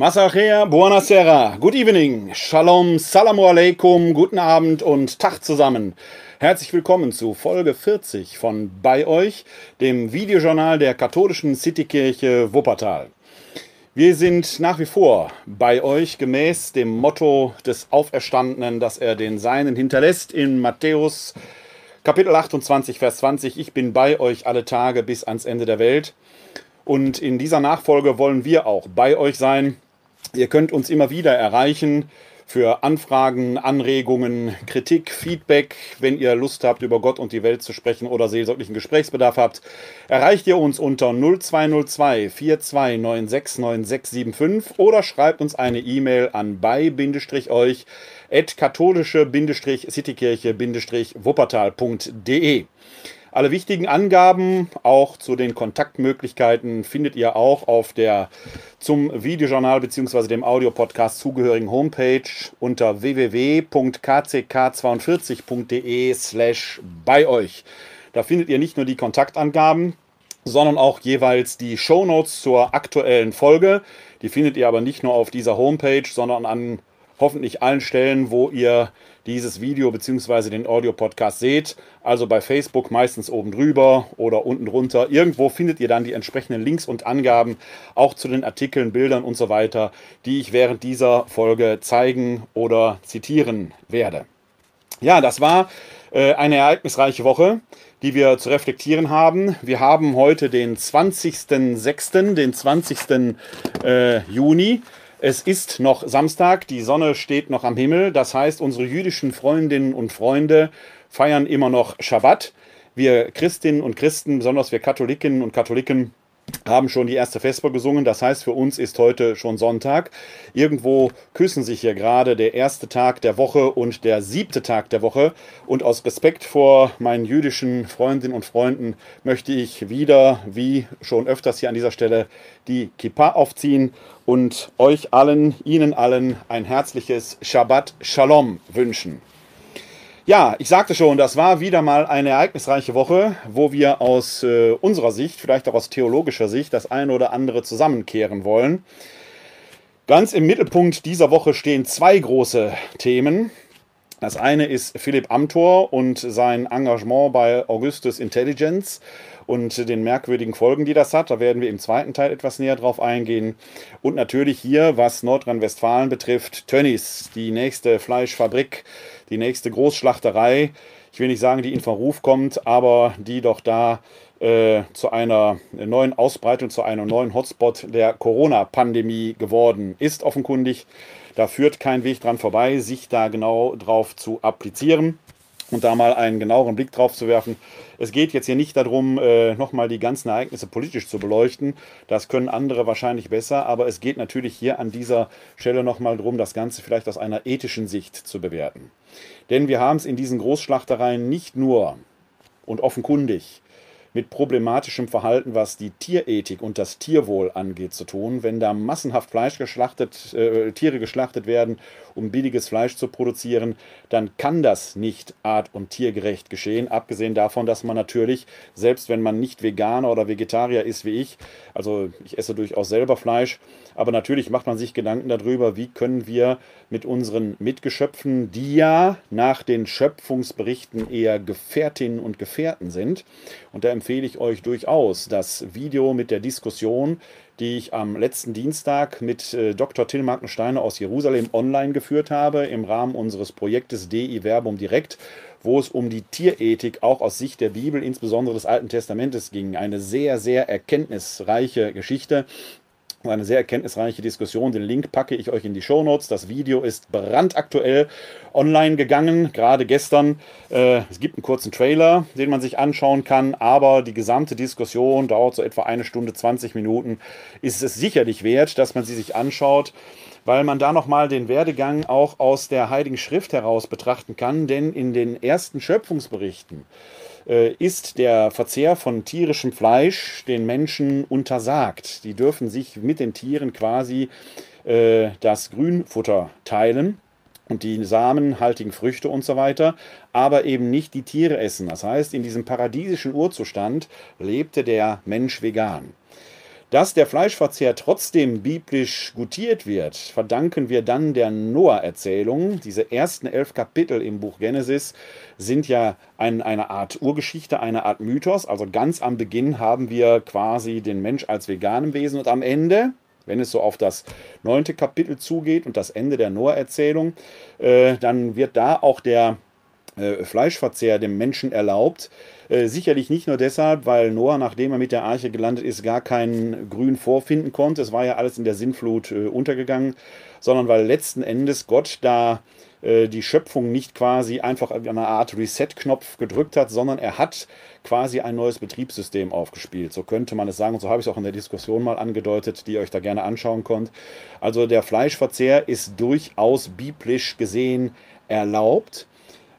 Masachea, buonasera, good evening, shalom, salamu alaikum, guten Abend und Tag zusammen. Herzlich willkommen zu Folge 40 von Bei euch, dem Videojournal der katholischen Citykirche Wuppertal. Wir sind nach wie vor bei euch gemäß dem Motto des Auferstandenen, dass er den Seinen hinterlässt in Matthäus Kapitel 28, Vers 20. Ich bin bei euch alle Tage bis ans Ende der Welt. Und in dieser Nachfolge wollen wir auch bei euch sein Ihr könnt uns immer wieder erreichen für Anfragen, Anregungen, Kritik, Feedback, wenn ihr Lust habt, über Gott und die Welt zu sprechen oder seelsorglichen Gesprächsbedarf habt, erreicht ihr uns unter 0202 42969675 oder schreibt uns eine E-Mail an bei-euch at katholische-citykirche-wuppertal.de. Alle wichtigen Angaben, auch zu den Kontaktmmöglichkeiten, findet ihr auch auf der zum Videojournal bzw. dem Audiopodcast zugehörigen Homepage unter www.kck42.de slash bei euch. Da findet ihr nicht nur die Kontaktangaben, sondern auch jeweils die Shownotes zur aktuellen Folge. Die findet ihr aber nicht nur auf dieser Homepage, sondern an hoffentlich allen Stellen, wo ihr dieses Video bzw. den Audio-Podcast seht. Also bei Facebook meistens oben drüber oder unten drunter. Irgendwo findet ihr dann die entsprechenden Links und Angaben, auch zu den Artikeln, Bildern und so weiter, die ich während dieser Folge zeigen oder zitieren werde. Ja, das war äh, eine ereignisreiche Woche, die wir zu reflektieren haben. Wir haben heute den 20.06., den 20. Äh, Juni. Es ist noch Samstag, die Sonne steht noch am Himmel. Das heißt, unsere jüdischen Freundinnen und Freunde feiern immer noch Schabbat. Wir Christinnen und Christen, besonders wir Katholikinnen und Katholiken, haben schon die erste Vesper gesungen. Das heißt, für uns ist heute schon Sonntag. Irgendwo küssen sich hier gerade der erste Tag der Woche und der siebte Tag der Woche. Und aus Respekt vor meinen jüdischen Freundinnen und Freunden möchte ich wieder, wie schon öfters hier an dieser Stelle, die Kippa aufziehen und euch allen, Ihnen allen ein herzliches Shabbat Shalom wünschen. Ja, ich sagte schon, das war wieder mal eine ereignisreiche Woche, wo wir aus äh, unserer Sicht, vielleicht auch aus theologischer Sicht, das eine oder andere zusammenkehren wollen. Ganz im Mittelpunkt dieser Woche stehen zwei große Themen. Das eine ist Philipp Amthor und sein Engagement bei Augustus Intelligence und den merkwürdigen Folgen, die das hat. Da werden wir im zweiten Teil etwas näher drauf eingehen. Und natürlich hier, was Nordrhein-Westfalen betrifft, Tönnies, die nächste Fleischfabrik, die nächste Großschlachterei. Ich will nicht sagen, die in Verruf kommt, aber die doch da äh, zu einer neuen Ausbreitung, zu einem neuen Hotspot der Corona-Pandemie geworden ist, offenkundig. Da führt kein Weg dran vorbei, sich da genau drauf zu applizieren und da mal einen genaueren Blick drauf zu werfen. Es geht jetzt hier nicht darum, äh, nochmal die ganzen Ereignisse politisch zu beleuchten. Das können andere wahrscheinlich besser, aber es geht natürlich hier an dieser Stelle nochmal darum, das Ganze vielleicht aus einer ethischen Sicht zu bewerten. Denn wir haben es in diesen Großschlachtereien nicht nur und offenkundig mit problematischem Verhalten, was die Tierethik und das Tierwohl angeht, zu tun. Wenn da massenhaft Fleisch geschlachtet, äh, Tiere geschlachtet werden, um billiges Fleisch zu produzieren, dann kann das nicht art- und tiergerecht geschehen. Abgesehen davon, dass man natürlich, selbst wenn man nicht Veganer oder Vegetarier ist wie ich, also ich esse durchaus selber Fleisch, aber natürlich macht man sich Gedanken darüber, wie können wir mit unseren Mitgeschöpfen, die ja nach den Schöpfungsberichten eher Gefährtinnen und Gefährten sind, und da empfehle ich euch durchaus das Video mit der Diskussion, die ich am letzten Dienstag mit äh, Dr. Till Markensteiner aus Jerusalem online geführt habe, im Rahmen unseres Projektes DI Verbum Direkt, wo es um die Tierethik auch aus Sicht der Bibel, insbesondere des Alten Testamentes ging. Eine sehr, sehr erkenntnisreiche Geschichte eine sehr erkenntnisreiche Diskussion. Den Link packe ich euch in die Show Notes. Das Video ist brandaktuell online gegangen, gerade gestern. Äh, es gibt einen kurzen Trailer, den man sich anschauen kann, aber die gesamte Diskussion dauert so etwa eine Stunde 20 Minuten. Ist es sicherlich wert, dass man sie sich anschaut weil man da nochmal den Werdegang auch aus der Heiligen Schrift heraus betrachten kann, denn in den ersten Schöpfungsberichten ist der Verzehr von tierischem Fleisch den Menschen untersagt. Die dürfen sich mit den Tieren quasi äh, das Grünfutter teilen und die samenhaltigen Früchte und so weiter, aber eben nicht die Tiere essen. Das heißt, in diesem paradiesischen Urzustand lebte der Mensch vegan. Dass der Fleischverzehr trotzdem biblisch gutiert wird, verdanken wir dann der Noah-Erzählung. Diese ersten elf Kapitel im Buch Genesis sind ja ein, eine Art Urgeschichte, eine Art Mythos. Also ganz am Beginn haben wir quasi den Mensch als veganem Wesen und am Ende, wenn es so auf das neunte Kapitel zugeht und das Ende der Noah-Erzählung, äh, dann wird da auch der äh, Fleischverzehr dem Menschen erlaubt. Äh, sicherlich nicht nur deshalb, weil Noah, nachdem er mit der Arche gelandet ist, gar kein Grün vorfinden konnte. Es war ja alles in der Sinnflut äh, untergegangen, sondern weil letzten Endes Gott da äh, die Schöpfung nicht quasi einfach eine Art Reset-Knopf gedrückt hat, sondern er hat quasi ein neues Betriebssystem aufgespielt. So könnte man es sagen. Und so habe ich es auch in der Diskussion mal angedeutet, die ihr euch da gerne anschauen könnt. Also der Fleischverzehr ist durchaus biblisch gesehen erlaubt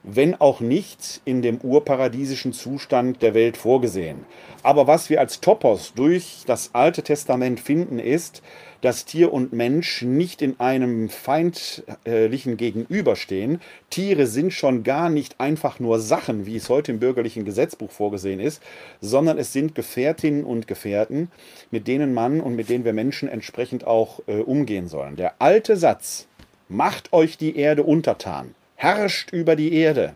wenn auch nicht in dem urparadiesischen Zustand der Welt vorgesehen. Aber was wir als Topos durch das Alte Testament finden, ist, dass Tier und Mensch nicht in einem feindlichen Gegenüberstehen. Tiere sind schon gar nicht einfach nur Sachen, wie es heute im bürgerlichen Gesetzbuch vorgesehen ist, sondern es sind Gefährtinnen und Gefährten, mit denen man und mit denen wir Menschen entsprechend auch äh, umgehen sollen. Der alte Satz, macht euch die Erde untertan, herrscht über die Erde,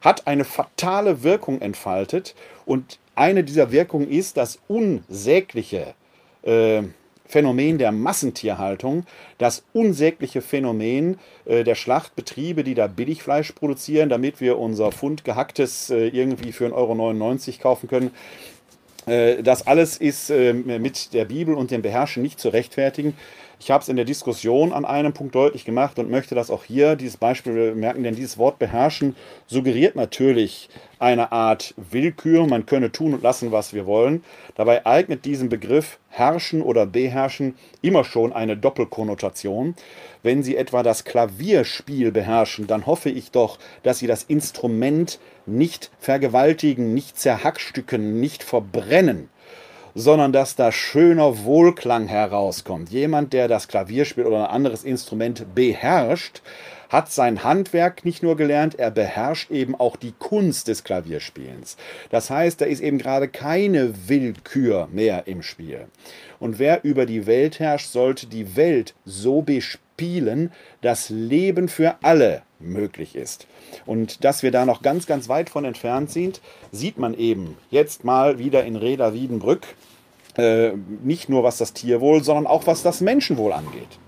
hat eine fatale Wirkung entfaltet und eine dieser Wirkungen ist das unsägliche äh, Phänomen der Massentierhaltung, das unsägliche Phänomen äh, der Schlachtbetriebe, die da Billigfleisch produzieren, damit wir unser Pfund gehacktes äh, irgendwie für 1,99 Euro kaufen können. Äh, das alles ist äh, mit der Bibel und dem Beherrschen nicht zu rechtfertigen. Ich habe es in der Diskussion an einem Punkt deutlich gemacht und möchte das auch hier, dieses Beispiel bemerken, denn dieses Wort beherrschen suggeriert natürlich eine Art Willkür. Man könne tun und lassen, was wir wollen. Dabei eignet diesem Begriff herrschen oder beherrschen immer schon eine Doppelkonnotation. Wenn Sie etwa das Klavierspiel beherrschen, dann hoffe ich doch, dass Sie das Instrument nicht vergewaltigen, nicht zerhackstücken, nicht verbrennen sondern dass da schöner Wohlklang herauskommt. Jemand, der das Klavier spielt oder ein anderes Instrument beherrscht, hat sein Handwerk nicht nur gelernt, er beherrscht eben auch die Kunst des Klavierspielens. Das heißt, da ist eben gerade keine Willkür mehr im Spiel. Und wer über die Welt herrscht, sollte die Welt so bespielen, dass Leben für alle möglich ist. Und dass wir da noch ganz, ganz weit von entfernt sind, sieht man eben jetzt mal wieder in Reda Wiedenbrück. Äh, nicht nur was das Tierwohl, sondern auch was das Menschenwohl angeht.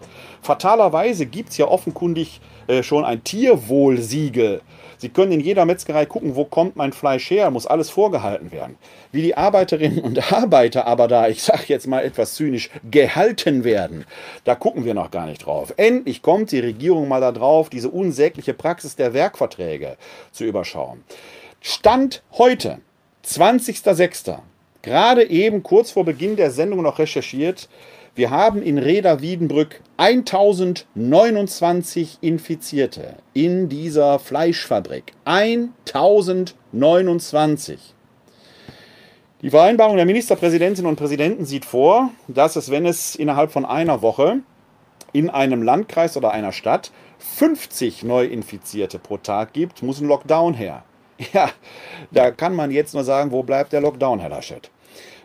Fatalerweise gibt es ja offenkundig äh, schon ein Tierwohlsiegel. Sie können in jeder Metzgerei gucken, wo kommt mein Fleisch her, muss alles vorgehalten werden. Wie die Arbeiterinnen und Arbeiter aber da, ich sage jetzt mal etwas zynisch, gehalten werden, da gucken wir noch gar nicht drauf. Endlich kommt die Regierung mal da drauf, diese unsägliche Praxis der Werkverträge zu überschauen. Stand heute, 20.06., gerade eben kurz vor Beginn der Sendung noch recherchiert, wir haben in Reda Wiedenbrück 1029 Infizierte in dieser Fleischfabrik. 1029. Die Vereinbarung der Ministerpräsidentinnen und Präsidenten sieht vor, dass es, wenn es innerhalb von einer Woche in einem Landkreis oder einer Stadt 50 Neuinfizierte pro Tag gibt, muss ein Lockdown her. Ja, da kann man jetzt nur sagen, wo bleibt der Lockdown, Herr Laschet?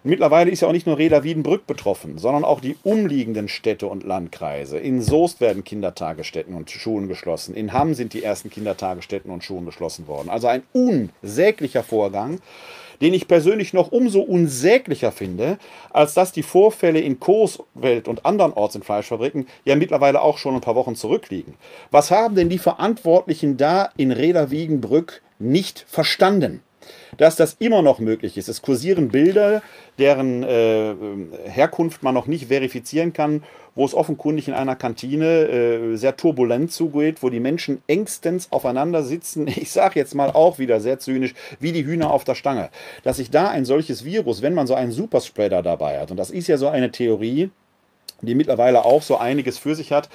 Mittlerweile ist ja auch nicht nur Reda Wiedenbrück betroffen, sondern auch die umliegenden Städte und Landkreise. In Soest werden Kindertagesstätten und Schulen geschlossen. In Hamm sind die ersten Kindertagesstätten und Schulen geschlossen worden. Also ein unsäglicher Vorgang, den ich persönlich noch umso unsäglicher finde, als dass die Vorfälle in Coeswelt und anderen Orts in Fleischfabriken ja mittlerweile auch schon ein paar Wochen zurückliegen. Was haben denn die Verantwortlichen da in Reda Wiedenbrück nicht verstanden? Dass das immer noch möglich ist. Es kursieren Bilder, deren äh, Herkunft man noch nicht verifizieren kann, wo es offenkundig in einer Kantine äh, sehr turbulent zugeht, wo die Menschen engstens aufeinander sitzen. Ich sage jetzt mal auch wieder sehr zynisch, wie die Hühner auf der Stange. Dass sich da ein solches Virus, wenn man so einen Superspreader dabei hat, und das ist ja so eine Theorie, die mittlerweile auch so einiges für sich hat,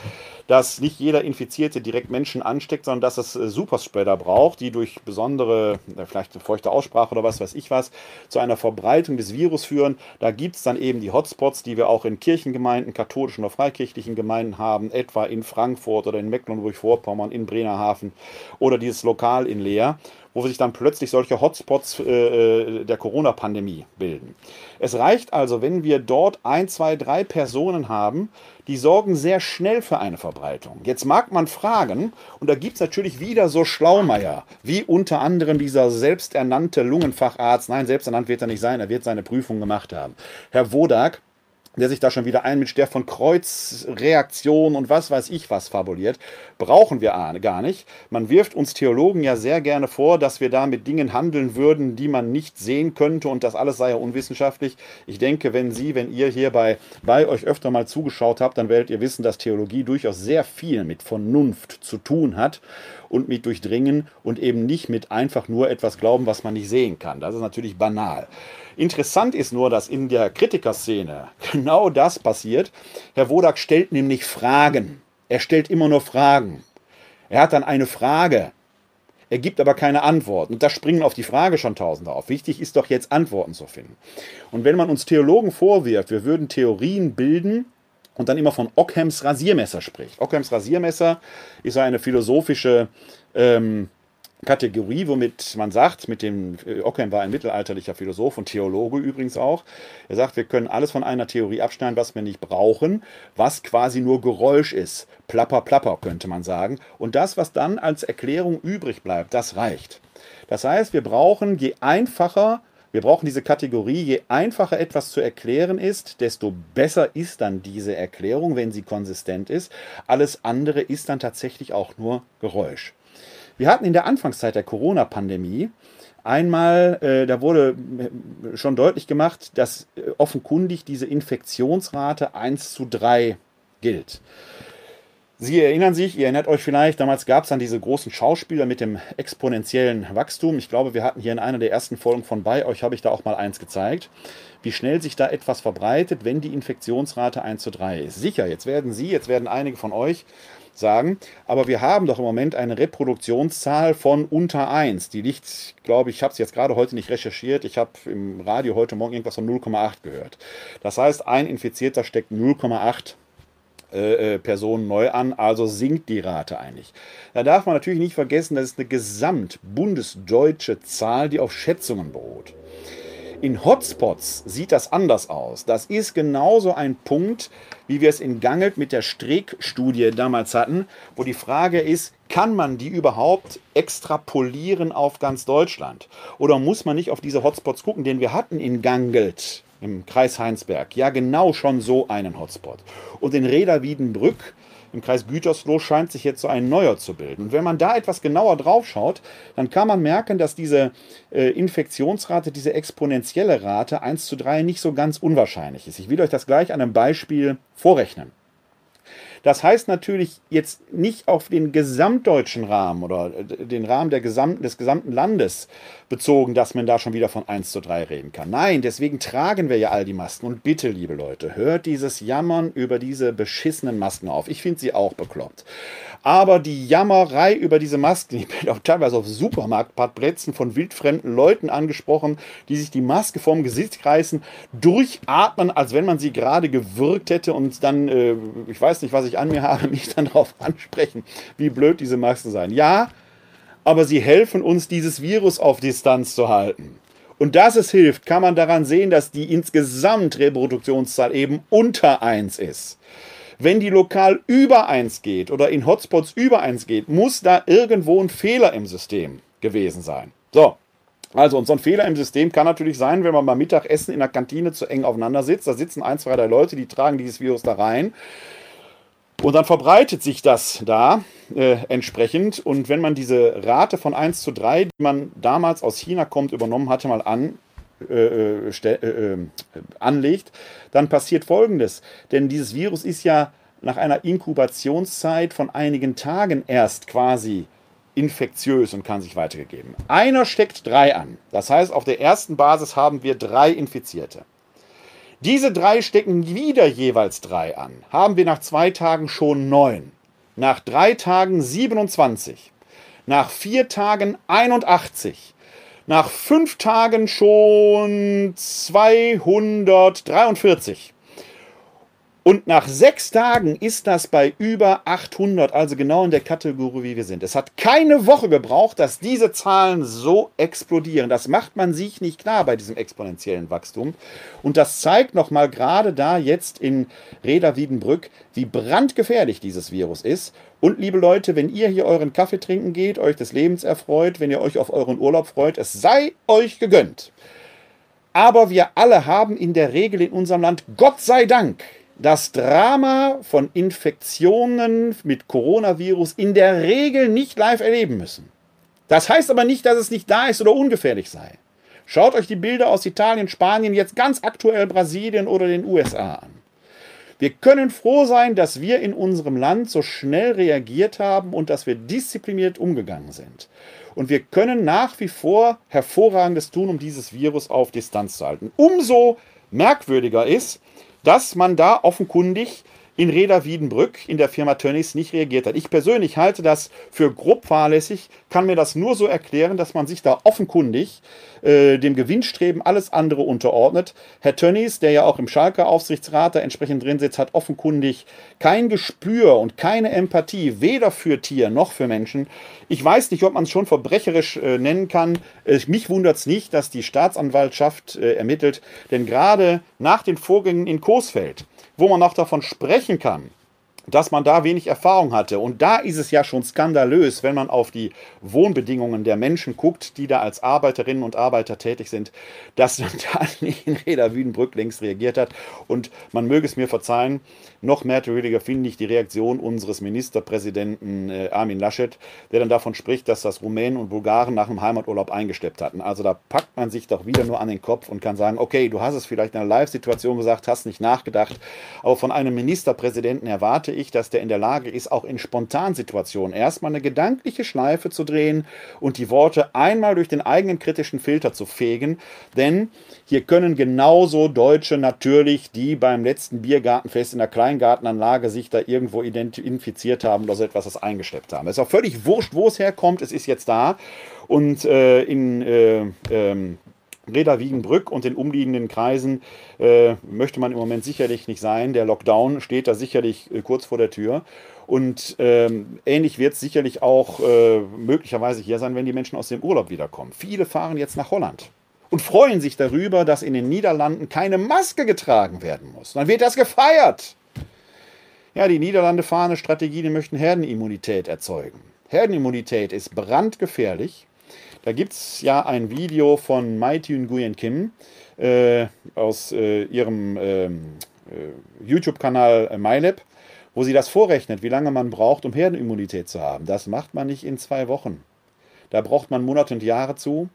dass nicht jeder Infizierte direkt Menschen ansteckt, sondern dass es äh, Superspreader braucht, die durch besondere, vielleicht eine feuchte Aussprache oder was weiß ich was, zu einer Verbreitung des Virus führen. Da gibt es dann eben die Hotspots, die wir auch in Kirchengemeinden, katholischen oder freikirchlichen Gemeinden haben, etwa in Frankfurt oder in Mecklenburg-Vorpommern, in Bremerhaven oder dieses Lokal in Leer wo sich dann plötzlich solche Hotspots äh, äh, der Corona-Pandemie bilden. Es reicht also, wenn wir dort ein, zwei, drei Personen haben, die sorgen sehr schnell für eine Verbreitung. Jetzt mag man fragen, und da gibt es natürlich wieder so Schlaumeier, wie unter anderem dieser selbsternannte Lungenfacharzt, nein, selbsternannt wird er nicht sein, er wird seine Prüfung gemacht haben, Herr Wodak, der sich da schon wieder einmischt, der von Kreuzreaktion und was weiß ich was fabuliert, brauchen wir gar nicht. Man wirft uns Theologen ja sehr gerne vor, dass wir da mit Dingen handeln würden, die man nicht sehen könnte und das alles sei ja unwissenschaftlich. Ich denke, wenn Sie, wenn ihr hierbei bei euch öfter mal zugeschaut habt, dann werdet ihr wissen, dass Theologie durchaus sehr viel mit Vernunft zu tun hat und mit Durchdringen und eben nicht mit einfach nur etwas glauben, was man nicht sehen kann. Das ist natürlich banal. Interessant ist nur, dass in der Kritikerszene genau das passiert. Herr Wodak stellt nämlich Fragen. Er stellt immer nur Fragen. Er hat dann eine Frage. Er gibt aber keine Antworten. Und da springen auf die Frage schon Tausende auf. Wichtig ist doch jetzt Antworten zu finden. Und wenn man uns Theologen vorwirft, wir würden Theorien bilden und dann immer von Ockhams Rasiermesser spricht. Ockhams Rasiermesser ist eine philosophische ähm, Kategorie, womit man sagt, mit dem äh, Ockham war ein mittelalterlicher Philosoph und Theologe übrigens auch. Er sagt, wir können alles von einer Theorie abschneiden, was wir nicht brauchen, was quasi nur Geräusch ist. Plapper, plapper könnte man sagen. Und das, was dann als Erklärung übrig bleibt, das reicht. Das heißt, wir brauchen, je einfacher wir brauchen diese Kategorie, je einfacher etwas zu erklären ist, desto besser ist dann diese Erklärung, wenn sie konsistent ist. Alles andere ist dann tatsächlich auch nur Geräusch. Wir hatten in der Anfangszeit der Corona-Pandemie einmal, äh, da wurde äh, schon deutlich gemacht, dass äh, offenkundig diese Infektionsrate 1 zu 3 gilt. Sie erinnern sich, ihr erinnert euch vielleicht, damals gab es dann diese großen Schauspieler mit dem exponentiellen Wachstum. Ich glaube, wir hatten hier in einer der ersten Folgen von bei euch, habe ich da auch mal eins gezeigt, wie schnell sich da etwas verbreitet, wenn die Infektionsrate 1 zu 3 ist. Sicher, jetzt werden Sie, jetzt werden einige von euch sagen. Aber wir haben doch im Moment eine Reproduktionszahl von unter 1. Die liegt, glaube ich, ich habe es jetzt gerade heute nicht recherchiert. Ich habe im Radio heute Morgen irgendwas von 0,8 gehört. Das heißt, ein Infizierter steckt 0,8 äh, äh, Personen neu an, also sinkt die Rate eigentlich. Da darf man natürlich nicht vergessen, das ist eine gesamtbundesdeutsche Zahl, die auf Schätzungen beruht. In Hotspots sieht das anders aus. Das ist genauso ein Punkt, wie wir es in Gangelt mit der Streeck-Studie damals hatten, wo die Frage ist, kann man die überhaupt extrapolieren auf ganz Deutschland? Oder muss man nicht auf diese Hotspots gucken? Denn wir hatten in Gangelt im Kreis Heinsberg ja genau schon so einen Hotspot. Und in Reda Wiedenbrück im Kreis Gütersloh scheint sich jetzt so ein neuer zu bilden. Und wenn man da etwas genauer drauf schaut, dann kann man merken, dass diese äh, Infektionsrate, diese exponentielle Rate 1 zu 3 nicht so ganz unwahrscheinlich ist. Ich will euch das gleich an einem Beispiel vorrechnen. Das heißt natürlich jetzt nicht auf den gesamtdeutschen Rahmen oder äh, den Rahmen der gesamten, des gesamten Landes bezogen, dass man da schon wieder von 1 zu 3 reden kann. Nein, deswegen tragen wir ja all die Masken. Und bitte, liebe Leute, hört dieses Jammern über diese beschissenen Masken auf. Ich finde sie auch bekloppt. Aber die Jammerei über diese Masken, ich bin auch teilweise auf Supermarktparkplätzen von wildfremden Leuten angesprochen, die sich die Maske vom Gesicht reißen, durchatmen, als wenn man sie gerade gewürgt hätte und dann, äh, ich weiß nicht, was ich an mir habe, mich dann darauf ansprechen, wie blöd diese Masken seien. Ja, aber sie helfen uns, dieses Virus auf Distanz zu halten. Und dass es hilft, kann man daran sehen, dass die insgesamt Reproduktionszahl eben unter 1 ist. Wenn die lokal über 1 geht oder in Hotspots über 1 geht, muss da irgendwo ein Fehler im System gewesen sein. So, also, und so ein Fehler im System kann natürlich sein, wenn man beim Mittagessen in der Kantine zu eng aufeinander sitzt. Da sitzen ein, zwei, drei Leute, die tragen dieses Virus da rein. Und dann verbreitet sich das da äh, entsprechend. Und wenn man diese Rate von 1 zu 3, die man damals aus China kommt, übernommen hatte, mal an, äh, äh, äh, anlegt, dann passiert Folgendes. Denn dieses Virus ist ja nach einer Inkubationszeit von einigen Tagen erst quasi infektiös und kann sich weitergegeben. Einer steckt drei an. Das heißt, auf der ersten Basis haben wir drei Infizierte. Diese drei stecken wieder jeweils drei an. Haben wir nach zwei Tagen schon neun. nach drei Tagen 27, nach vier Tagen 81, nach fünf Tagen schon 243. Und nach sechs Tagen ist das bei über 800, also genau in der Kategorie, wie wir sind. Es hat keine Woche gebraucht, dass diese Zahlen so explodieren. Das macht man sich nicht klar bei diesem exponentiellen Wachstum. Und das zeigt nochmal gerade da jetzt in Reda Wiedenbrück, wie brandgefährlich dieses Virus ist. Und liebe Leute, wenn ihr hier euren Kaffee trinken geht, euch des Lebens erfreut, wenn ihr euch auf euren Urlaub freut, es sei euch gegönnt. Aber wir alle haben in der Regel in unserem Land, Gott sei Dank, das Drama von Infektionen mit Coronavirus in der Regel nicht live erleben müssen. Das heißt aber nicht, dass es nicht da ist oder ungefährlich sei. Schaut euch die Bilder aus Italien, Spanien, jetzt ganz aktuell Brasilien oder den USA an. Wir können froh sein, dass wir in unserem Land so schnell reagiert haben und dass wir diszipliniert umgegangen sind. Und wir können nach wie vor hervorragendes tun, um dieses Virus auf Distanz zu halten. Umso merkwürdiger ist, dass man da offenkundig in Reda Wiedenbrück in der Firma Tönnies nicht reagiert hat. Ich persönlich halte das für grob fahrlässig, kann mir das nur so erklären, dass man sich da offenkundig äh, dem Gewinnstreben alles andere unterordnet. Herr Tönnies, der ja auch im Schalker Aufsichtsrat da entsprechend drin sitzt, hat offenkundig kein Gespür und keine Empathie, weder für Tier noch für Menschen. Ich weiß nicht, ob man es schon verbrecherisch äh, nennen kann. Äh, mich wundert es nicht, dass die Staatsanwaltschaft äh, ermittelt, denn gerade nach den Vorgängen in Coesfeld, wo man noch davon sprechen kann, dass man da wenig Erfahrung hatte. Und da ist es ja schon skandalös, wenn man auf die Wohnbedingungen der Menschen guckt, die da als Arbeiterinnen und Arbeiter tätig sind, dass man da nicht in Reda Wiedenbrück längst reagiert hat. Und man möge es mir verzeihen, noch merkwürdiger finde ich die Reaktion unseres Ministerpräsidenten äh, Armin Laschet, der dann davon spricht, dass das Rumänen und Bulgaren nach dem Heimaturlaub eingesteppt hatten. Also da packt man sich doch wieder nur an den Kopf und kann sagen, okay, du hast es vielleicht in einer Live-Situation gesagt, hast nicht nachgedacht, aber von einem Ministerpräsidenten erwarte ich, dass der in der Lage ist, auch in Spontansituationen erstmal eine gedankliche Schleife zu drehen und die Worte einmal durch den eigenen kritischen Filter zu fegen. Denn hier können genauso Deutsche natürlich, die beim letzten Biergartenfest in der Kleingartenanlage sich da irgendwo infiziert haben oder so etwas das eingeschleppt haben. Es ist auch völlig wurscht, wo es herkommt. Es ist jetzt da. Und äh, in äh, ähm, Reda Wiegenbrück und den umliegenden Kreisen äh, möchte man im Moment sicherlich nicht sein. Der Lockdown steht da sicherlich äh, kurz vor der Tür. Und ähm, ähnlich wird es sicherlich auch äh, möglicherweise hier sein, wenn die Menschen aus dem Urlaub wiederkommen. Viele fahren jetzt nach Holland und freuen sich darüber, dass in den Niederlanden keine Maske getragen werden muss. Dann wird das gefeiert. Ja, die Niederlande fahren eine Strategie, die möchten Herdenimmunität erzeugen. Herdenimmunität ist brandgefährlich. Da gibt es ja ein Video von Mai Tune Nguyen Kim äh, aus äh, ihrem ähm, äh, YouTube-Kanal MyLab, wo sie das vorrechnet, wie lange man braucht, um Herdenimmunität zu haben. Das macht man nicht in zwei Wochen. Da braucht man Monate und Jahre zu,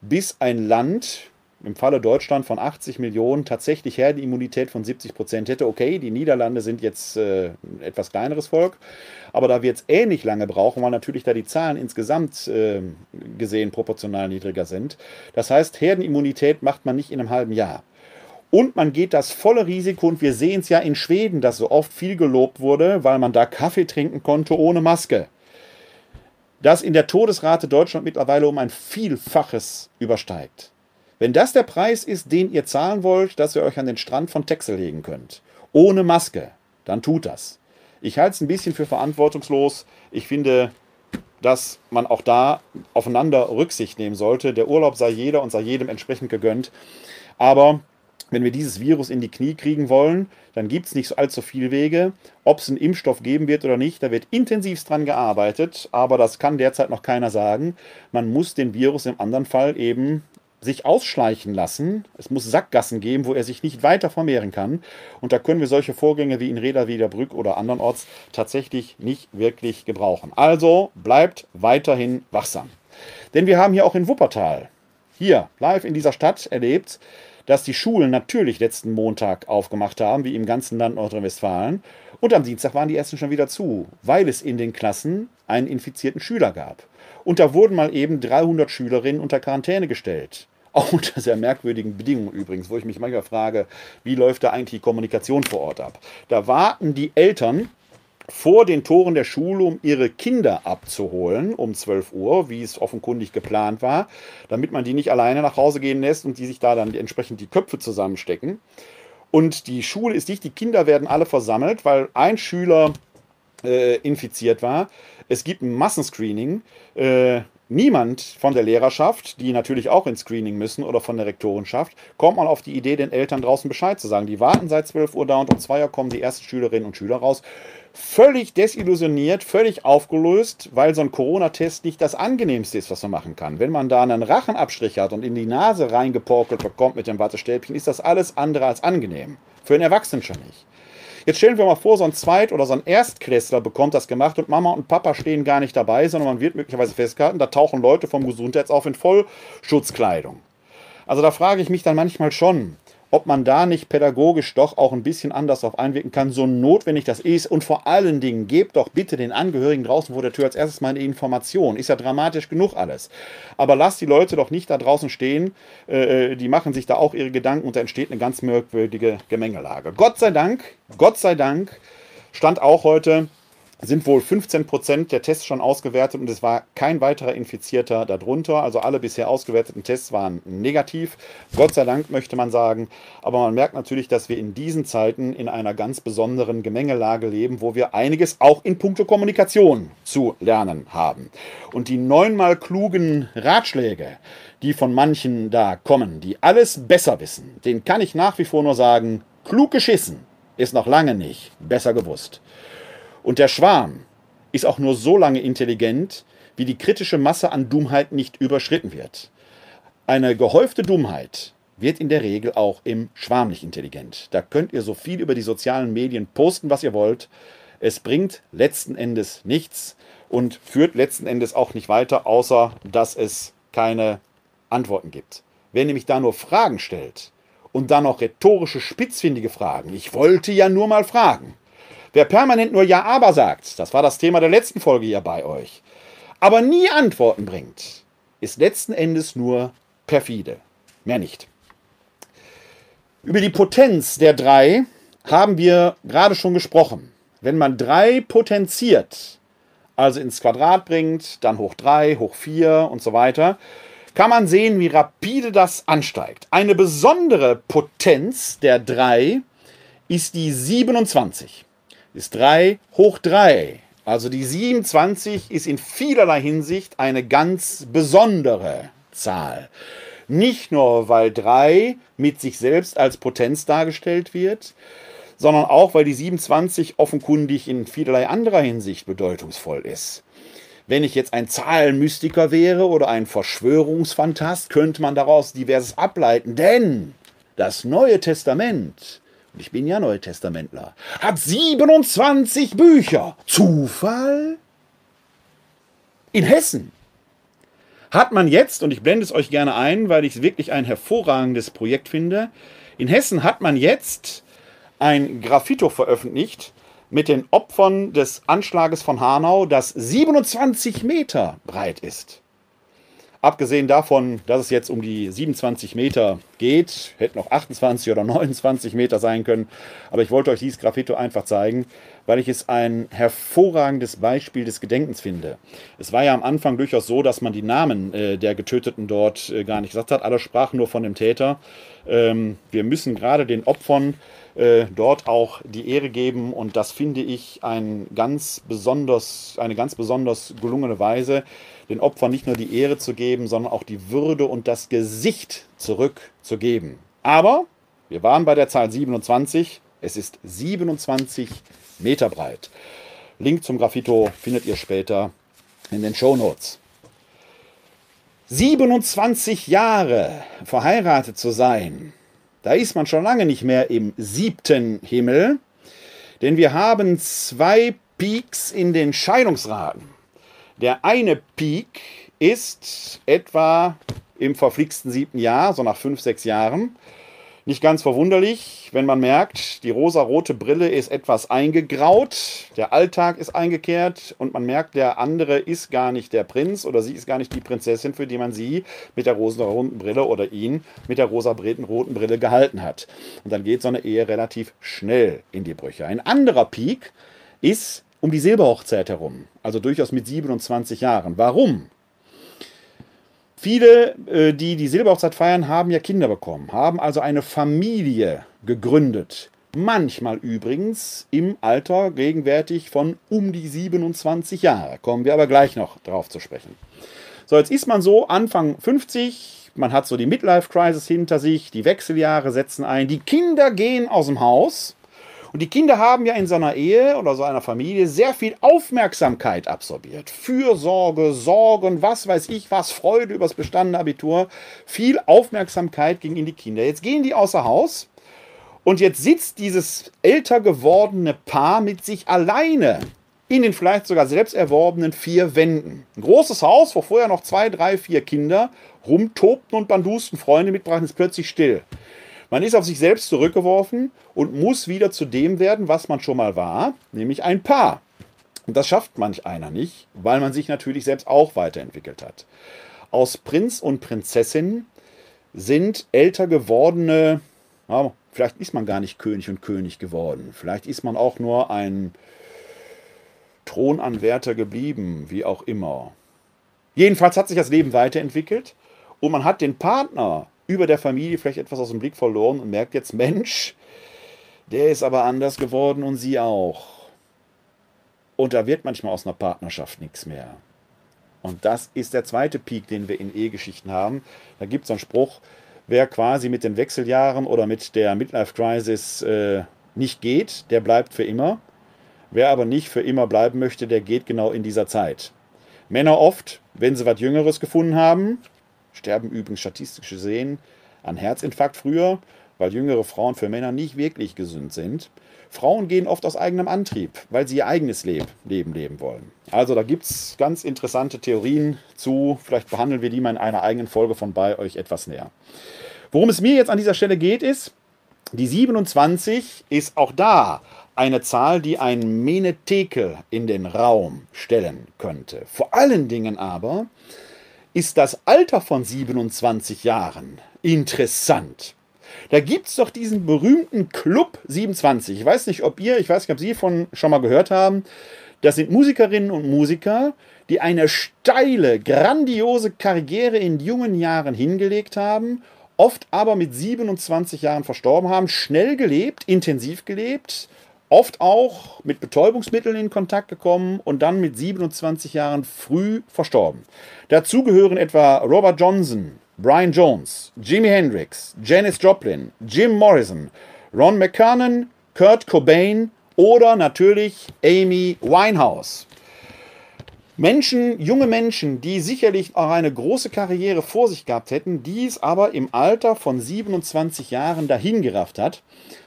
bis ein Land, im Falle Deutschland von 80 Millionen tatsächlich Herdenimmunität von 70 Prozent hätte. Okay, die Niederlande sind jetzt äh, ein etwas kleineres Volk, aber da wird es ähnlich lange brauchen, weil natürlich da die Zahlen insgesamt äh, gesehen proportional niedriger sind. Das heißt, Herdenimmunität macht man nicht in einem halben Jahr. Und man geht das volle Risiko, und wir sehen es ja in Schweden, dass so oft viel gelobt wurde, weil man da Kaffee trinken konnte ohne Maske. Das in der Todesrate Deutschland mittlerweile um ein Vielfaches übersteigt. Wenn das der Preis ist, den ihr zahlen wollt, dass ihr euch an den Strand von Texel legen könnt, ohne Maske, dann tut das. Ich halte es ein bisschen für verantwortungslos. Ich finde, dass man auch da aufeinander Rücksicht nehmen sollte. Der Urlaub sei jeder und sei jedem entsprechend gegönnt. Aber wenn wir dieses Virus in die Knie kriegen wollen, dann gibt es nicht allzu viele Wege. Ob es einen Impfstoff geben wird oder nicht, da wird intensivst dran gearbeitet, aber das kann derzeit noch keiner sagen. Man muss den Virus im anderen Fall eben sich ausschleichen lassen. Es muss Sackgassen geben, wo er sich nicht weiter vermehren kann. Und da können wir solche Vorgänge wie in Reda Wiederbrück oder andernorts tatsächlich nicht wirklich gebrauchen. Also bleibt weiterhin wachsam. Denn wir haben hier auch in Wuppertal, hier live in dieser Stadt erlebt, dass die Schulen natürlich letzten Montag aufgemacht haben, wie im ganzen Land Nordrhein-Westfalen. Und am Dienstag waren die ersten schon wieder zu, weil es in den Klassen einen infizierten Schüler gab. Und da wurden mal eben 300 Schülerinnen unter Quarantäne gestellt. Auch unter sehr merkwürdigen Bedingungen übrigens, wo ich mich manchmal frage, wie läuft da eigentlich die Kommunikation vor Ort ab? Da warten die Eltern vor den Toren der Schule, um ihre Kinder abzuholen um 12 Uhr, wie es offenkundig geplant war, damit man die nicht alleine nach Hause gehen lässt und die sich da dann entsprechend die Köpfe zusammenstecken. Und die Schule ist dicht, die Kinder werden alle versammelt, weil ein Schüler äh, infiziert war. Es gibt ein Massenscreening. Äh, niemand von der Lehrerschaft, die natürlich auch ins Screening müssen, oder von der Rektorenschaft, kommt mal auf die Idee, den Eltern draußen Bescheid zu sagen. Die warten seit 12 Uhr da und um 2 Uhr kommen die ersten Schülerinnen und Schüler raus. Völlig desillusioniert, völlig aufgelöst, weil so ein Corona-Test nicht das angenehmste ist, was man machen kann. Wenn man da einen Rachenabstrich hat und in die Nase reingeporkelt bekommt mit dem Wattestäbchen, ist das alles andere als angenehm. Für einen Erwachsenen schon nicht. Jetzt stellen wir mal vor, so ein Zweit- oder so ein Erstklässler bekommt das gemacht und Mama und Papa stehen gar nicht dabei, sondern man wird möglicherweise festgehalten, da tauchen Leute vom Gesundheitsauf in Vollschutzkleidung. Also da frage ich mich dann manchmal schon, ob man da nicht pädagogisch doch auch ein bisschen anders auf einwirken kann, so notwendig das ist. Und vor allen Dingen, gebt doch bitte den Angehörigen draußen vor der Tür als erstes mal eine Information. Ist ja dramatisch genug alles. Aber lasst die Leute doch nicht da draußen stehen. Äh, die machen sich da auch ihre Gedanken und da entsteht eine ganz merkwürdige Gemengelage. Gott sei Dank, Gott sei Dank stand auch heute sind wohl 15 Prozent der Tests schon ausgewertet und es war kein weiterer Infizierter darunter. Also alle bisher ausgewerteten Tests waren negativ. Gott sei Dank möchte man sagen. Aber man merkt natürlich, dass wir in diesen Zeiten in einer ganz besonderen Gemengelage leben, wo wir einiges auch in puncto Kommunikation zu lernen haben. Und die neunmal klugen Ratschläge, die von manchen da kommen, die alles besser wissen, den kann ich nach wie vor nur sagen, klug geschissen ist noch lange nicht besser gewusst. Und der Schwarm ist auch nur so lange intelligent, wie die kritische Masse an Dummheit nicht überschritten wird. Eine gehäufte Dummheit wird in der Regel auch im Schwarm nicht intelligent. Da könnt ihr so viel über die sozialen Medien posten, was ihr wollt. Es bringt letzten Endes nichts und führt letzten Endes auch nicht weiter, außer dass es keine Antworten gibt. Wer nämlich da nur Fragen stellt und dann noch rhetorische, spitzfindige Fragen, ich wollte ja nur mal fragen, Wer permanent nur Ja, aber sagt, das war das Thema der letzten Folge hier bei euch, aber nie Antworten bringt, ist letzten Endes nur perfide. Mehr nicht. Über die Potenz der drei haben wir gerade schon gesprochen. Wenn man drei potenziert, also ins Quadrat bringt, dann hoch drei, hoch vier und so weiter, kann man sehen, wie rapide das ansteigt. Eine besondere Potenz der drei ist die 27 ist 3 hoch 3. Also die 27 ist in vielerlei Hinsicht eine ganz besondere Zahl. Nicht nur, weil 3 mit sich selbst als Potenz dargestellt wird, sondern auch, weil die 27 offenkundig in vielerlei anderer Hinsicht bedeutungsvoll ist. Wenn ich jetzt ein Zahlenmystiker wäre oder ein Verschwörungsfantast, könnte man daraus diverses ableiten, denn das Neue Testament ich bin ja Neutestamentler, hat 27 Bücher. Zufall? In Hessen hat man jetzt, und ich blende es euch gerne ein, weil ich es wirklich ein hervorragendes Projekt finde, in Hessen hat man jetzt ein Graffito veröffentlicht mit den Opfern des Anschlages von Hanau, das 27 Meter breit ist. Abgesehen davon, dass es jetzt um die 27 Meter geht, hätten auch 28 oder 29 Meter sein können. Aber ich wollte euch dieses Graffito einfach zeigen, weil ich es ein hervorragendes Beispiel des Gedenkens finde. Es war ja am Anfang durchaus so, dass man die Namen äh, der Getöteten dort äh, gar nicht gesagt hat. Alle sprachen nur von dem Täter. Ähm, wir müssen gerade den Opfern äh, dort auch die Ehre geben. Und das finde ich ein ganz besonders, eine ganz besonders gelungene Weise, den Opfern nicht nur die Ehre zu geben, sondern auch die Würde und das Gesicht zurückzugeben. Aber wir waren bei der Zahl 27. Es ist 27 Meter breit. Link zum Graffito findet ihr später in den Show Notes. 27 Jahre verheiratet zu sein, da ist man schon lange nicht mehr im siebten Himmel, denn wir haben zwei Peaks in den Scheidungsraten. Der eine Peak ist etwa im verflixten siebten Jahr, so nach fünf, sechs Jahren. Nicht ganz verwunderlich, wenn man merkt, die rosarote Brille ist etwas eingegraut, der Alltag ist eingekehrt und man merkt, der andere ist gar nicht der Prinz oder sie ist gar nicht die Prinzessin, für die man sie mit der rosaroten Brille oder ihn mit der rosaroten Brille gehalten hat. Und dann geht so eine Ehe relativ schnell in die Brüche. Ein anderer Peak ist um die Silberhochzeit herum, also durchaus mit 27 Jahren. Warum? Viele, äh, die die Silberhochzeit feiern, haben ja Kinder bekommen, haben also eine Familie gegründet. Manchmal übrigens im Alter gegenwärtig von um die 27 Jahre. Kommen wir aber gleich noch drauf zu sprechen. So, jetzt ist man so Anfang 50, man hat so die Midlife-Crisis hinter sich, die Wechseljahre setzen ein, die Kinder gehen aus dem Haus. Und die Kinder haben ja in so Ehe oder so einer Familie sehr viel Aufmerksamkeit absorbiert. Fürsorge, Sorgen, was weiß ich was, Freude übers bestandene Abitur. Viel Aufmerksamkeit ging in die Kinder. Jetzt gehen die außer Haus und jetzt sitzt dieses älter gewordene Paar mit sich alleine in den vielleicht sogar selbst erworbenen vier Wänden. Ein großes Haus, wo vorher noch zwei, drei, vier Kinder rumtobten und bandusten, Freunde mitbrachten, ist plötzlich still. Man ist auf sich selbst zurückgeworfen und muss wieder zu dem werden, was man schon mal war, nämlich ein Paar. Und das schafft manch einer nicht, weil man sich natürlich selbst auch weiterentwickelt hat. Aus Prinz und Prinzessin sind älter gewordene, ja, vielleicht ist man gar nicht König und König geworden, vielleicht ist man auch nur ein Thronanwärter geblieben, wie auch immer. Jedenfalls hat sich das Leben weiterentwickelt und man hat den Partner über der Familie vielleicht etwas aus dem Blick verloren und merkt jetzt, Mensch, der ist aber anders geworden und sie auch. Und da wird manchmal aus einer Partnerschaft nichts mehr. Und das ist der zweite Peak, den wir in Ehegeschichten haben. Da gibt es einen Spruch, wer quasi mit den Wechseljahren oder mit der Midlife Crisis äh, nicht geht, der bleibt für immer. Wer aber nicht für immer bleiben möchte, der geht genau in dieser Zeit. Männer oft, wenn sie was Jüngeres gefunden haben, sterben übrigens statistisch gesehen an Herzinfarkt früher, weil jüngere Frauen für Männer nicht wirklich gesund sind. Frauen gehen oft aus eigenem Antrieb, weil sie ihr eigenes Leben leben wollen. Also da gibt es ganz interessante Theorien zu. Vielleicht behandeln wir die mal in einer eigenen Folge von bei euch etwas näher. Worum es mir jetzt an dieser Stelle geht, ist, die 27 ist auch da eine Zahl, die ein Menetekel in den Raum stellen könnte. Vor allen Dingen aber ist das Alter von 27 Jahren interessant. Da gibt es doch diesen berühmten Club 27. Ich weiß nicht, ob ihr, ich weiß nicht, ob Sie von schon mal gehört haben. Das sind Musikerinnen und Musiker, die eine steile, grandiose Karriere in jungen Jahren hingelegt haben, oft aber mit 27 Jahren verstorben haben, schnell gelebt, intensiv gelebt, oft auch mit Betäubungsmitteln in Kontakt gekommen und dann mit 27 Jahren früh verstorben. Dazu gehören etwa Robert Johnson, Brian Jones, Jimi Hendrix, Janis Joplin, Jim Morrison, Ron McKernan, Kurt Cobain oder natürlich Amy Winehouse. Menschen, junge Menschen, die sicherlich auch eine große Karriere vor sich gehabt hätten, dies aber im Alter von 27 Jahren dahingerafft hat,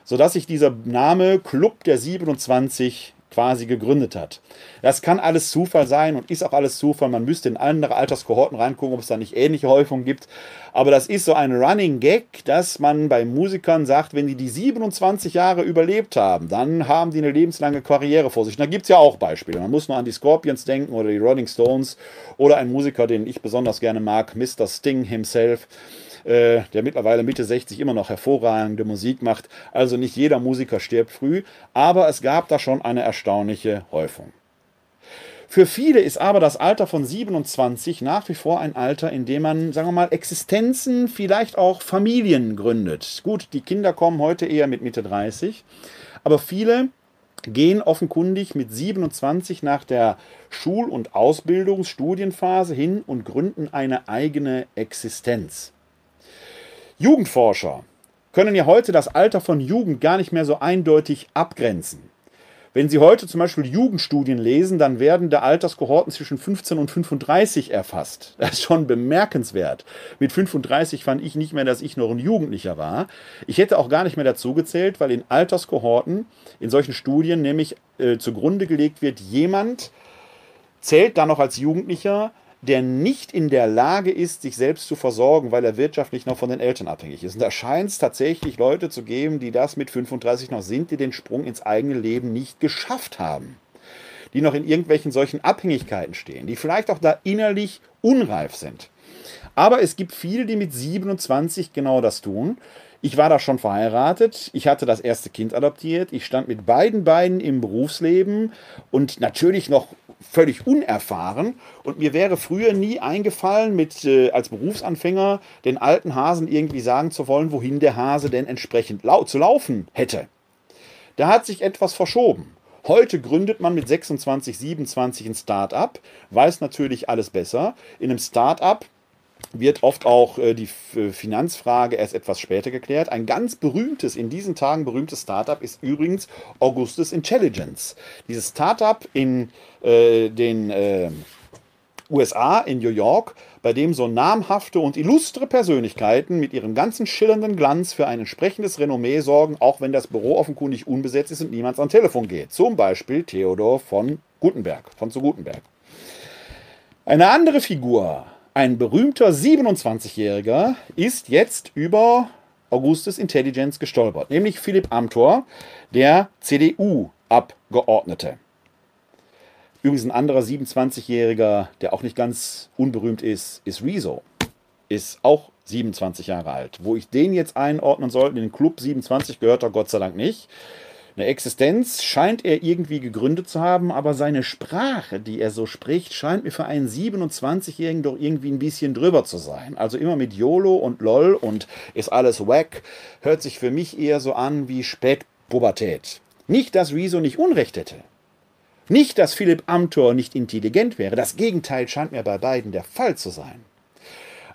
sodass sich dieser Name Club der 27 quasi gegründet hat. Das kann alles Zufall sein und ist auch alles Zufall. Man müsste in andere Alterskohorten reingucken, ob es da nicht ähnliche Häufungen gibt. Aber das ist so ein Running Gag, dass man bei Musikern sagt, wenn die die 27 Jahre überlebt haben, dann haben die eine lebenslange Karriere vor sich. Und da gibt es ja auch Beispiele. Man muss nur an die Scorpions denken oder die Rolling Stones oder ein Musiker, den ich besonders gerne mag, Mr. Sting himself äh, der mittlerweile Mitte 60 immer noch hervorragende Musik macht. Also nicht jeder Musiker stirbt früh, aber es gab da schon eine erstaunliche Häufung. Für viele ist aber das Alter von 27 nach wie vor ein Alter, in dem man, sagen wir mal, Existenzen, vielleicht auch Familien gründet. Gut, die Kinder kommen heute eher mit Mitte 30, aber viele gehen offenkundig mit 27 nach der Schul- und Ausbildungsstudienphase hin und gründen eine eigene Existenz. Jugendforscher können ja heute das Alter von Jugend gar nicht mehr so eindeutig abgrenzen. Wenn Sie heute zum Beispiel Jugendstudien lesen, dann werden da Alterskohorten zwischen 15 und 35 erfasst. Das ist schon bemerkenswert. Mit 35 fand ich nicht mehr, dass ich noch ein Jugendlicher war. Ich hätte auch gar nicht mehr dazu gezählt, weil in Alterskohorten, in solchen Studien nämlich äh, zugrunde gelegt wird, jemand zählt da noch als Jugendlicher, der nicht in der Lage ist, sich selbst zu versorgen, weil er wirtschaftlich noch von den Eltern abhängig ist. Und da scheint es tatsächlich Leute zu geben, die das mit 35 noch sind, die den Sprung ins eigene Leben nicht geschafft haben. Die noch in irgendwelchen solchen Abhängigkeiten stehen, die vielleicht auch da innerlich unreif sind. Aber es gibt viele, die mit 27 genau das tun. Ich war da schon verheiratet, ich hatte das erste Kind adoptiert, ich stand mit beiden Beinen im Berufsleben und natürlich noch völlig unerfahren. Und mir wäre früher nie eingefallen, mit, äh, als Berufsanfänger den alten Hasen irgendwie sagen zu wollen, wohin der Hase denn entsprechend lau zu laufen hätte. Da hat sich etwas verschoben. Heute gründet man mit 26, 27 ein Start-up, weiß natürlich alles besser. In einem Start-up wird oft auch äh, die äh, Finanzfrage erst etwas später geklärt. Ein ganz berühmtes, in diesen Tagen berühmtes Startup ist übrigens Augustus Intelligence. Dieses Startup in äh, den äh, USA, in New York, bei dem so namhafte und illustre Persönlichkeiten mit ihrem ganzen schillernden Glanz für ein entsprechendes Renommee sorgen, auch wenn das Büro offenkundig unbesetzt ist und niemand ans Telefon geht. Zum Beispiel Theodor von Gutenberg, von zu Gutenberg. Eine andere Figur, ein berühmter 27-Jähriger ist jetzt über Augustus Intelligence gestolpert, nämlich Philipp Amthor, der CDU-Abgeordnete. Übrigens ein anderer 27-Jähriger, der auch nicht ganz unberühmt ist, ist Rezo. Ist auch 27 Jahre alt. Wo ich den jetzt einordnen sollte, in den Club 27 gehört er Gott sei Dank nicht. Eine Existenz scheint er irgendwie gegründet zu haben, aber seine Sprache, die er so spricht, scheint mir für einen 27-Jährigen doch irgendwie ein bisschen drüber zu sein. Also immer mit YOLO und LOL und ist alles wack, hört sich für mich eher so an wie Spätpubertät. Nicht, dass Rezo nicht Unrecht hätte. Nicht, dass Philipp Amthor nicht intelligent wäre. Das Gegenteil scheint mir bei beiden der Fall zu sein.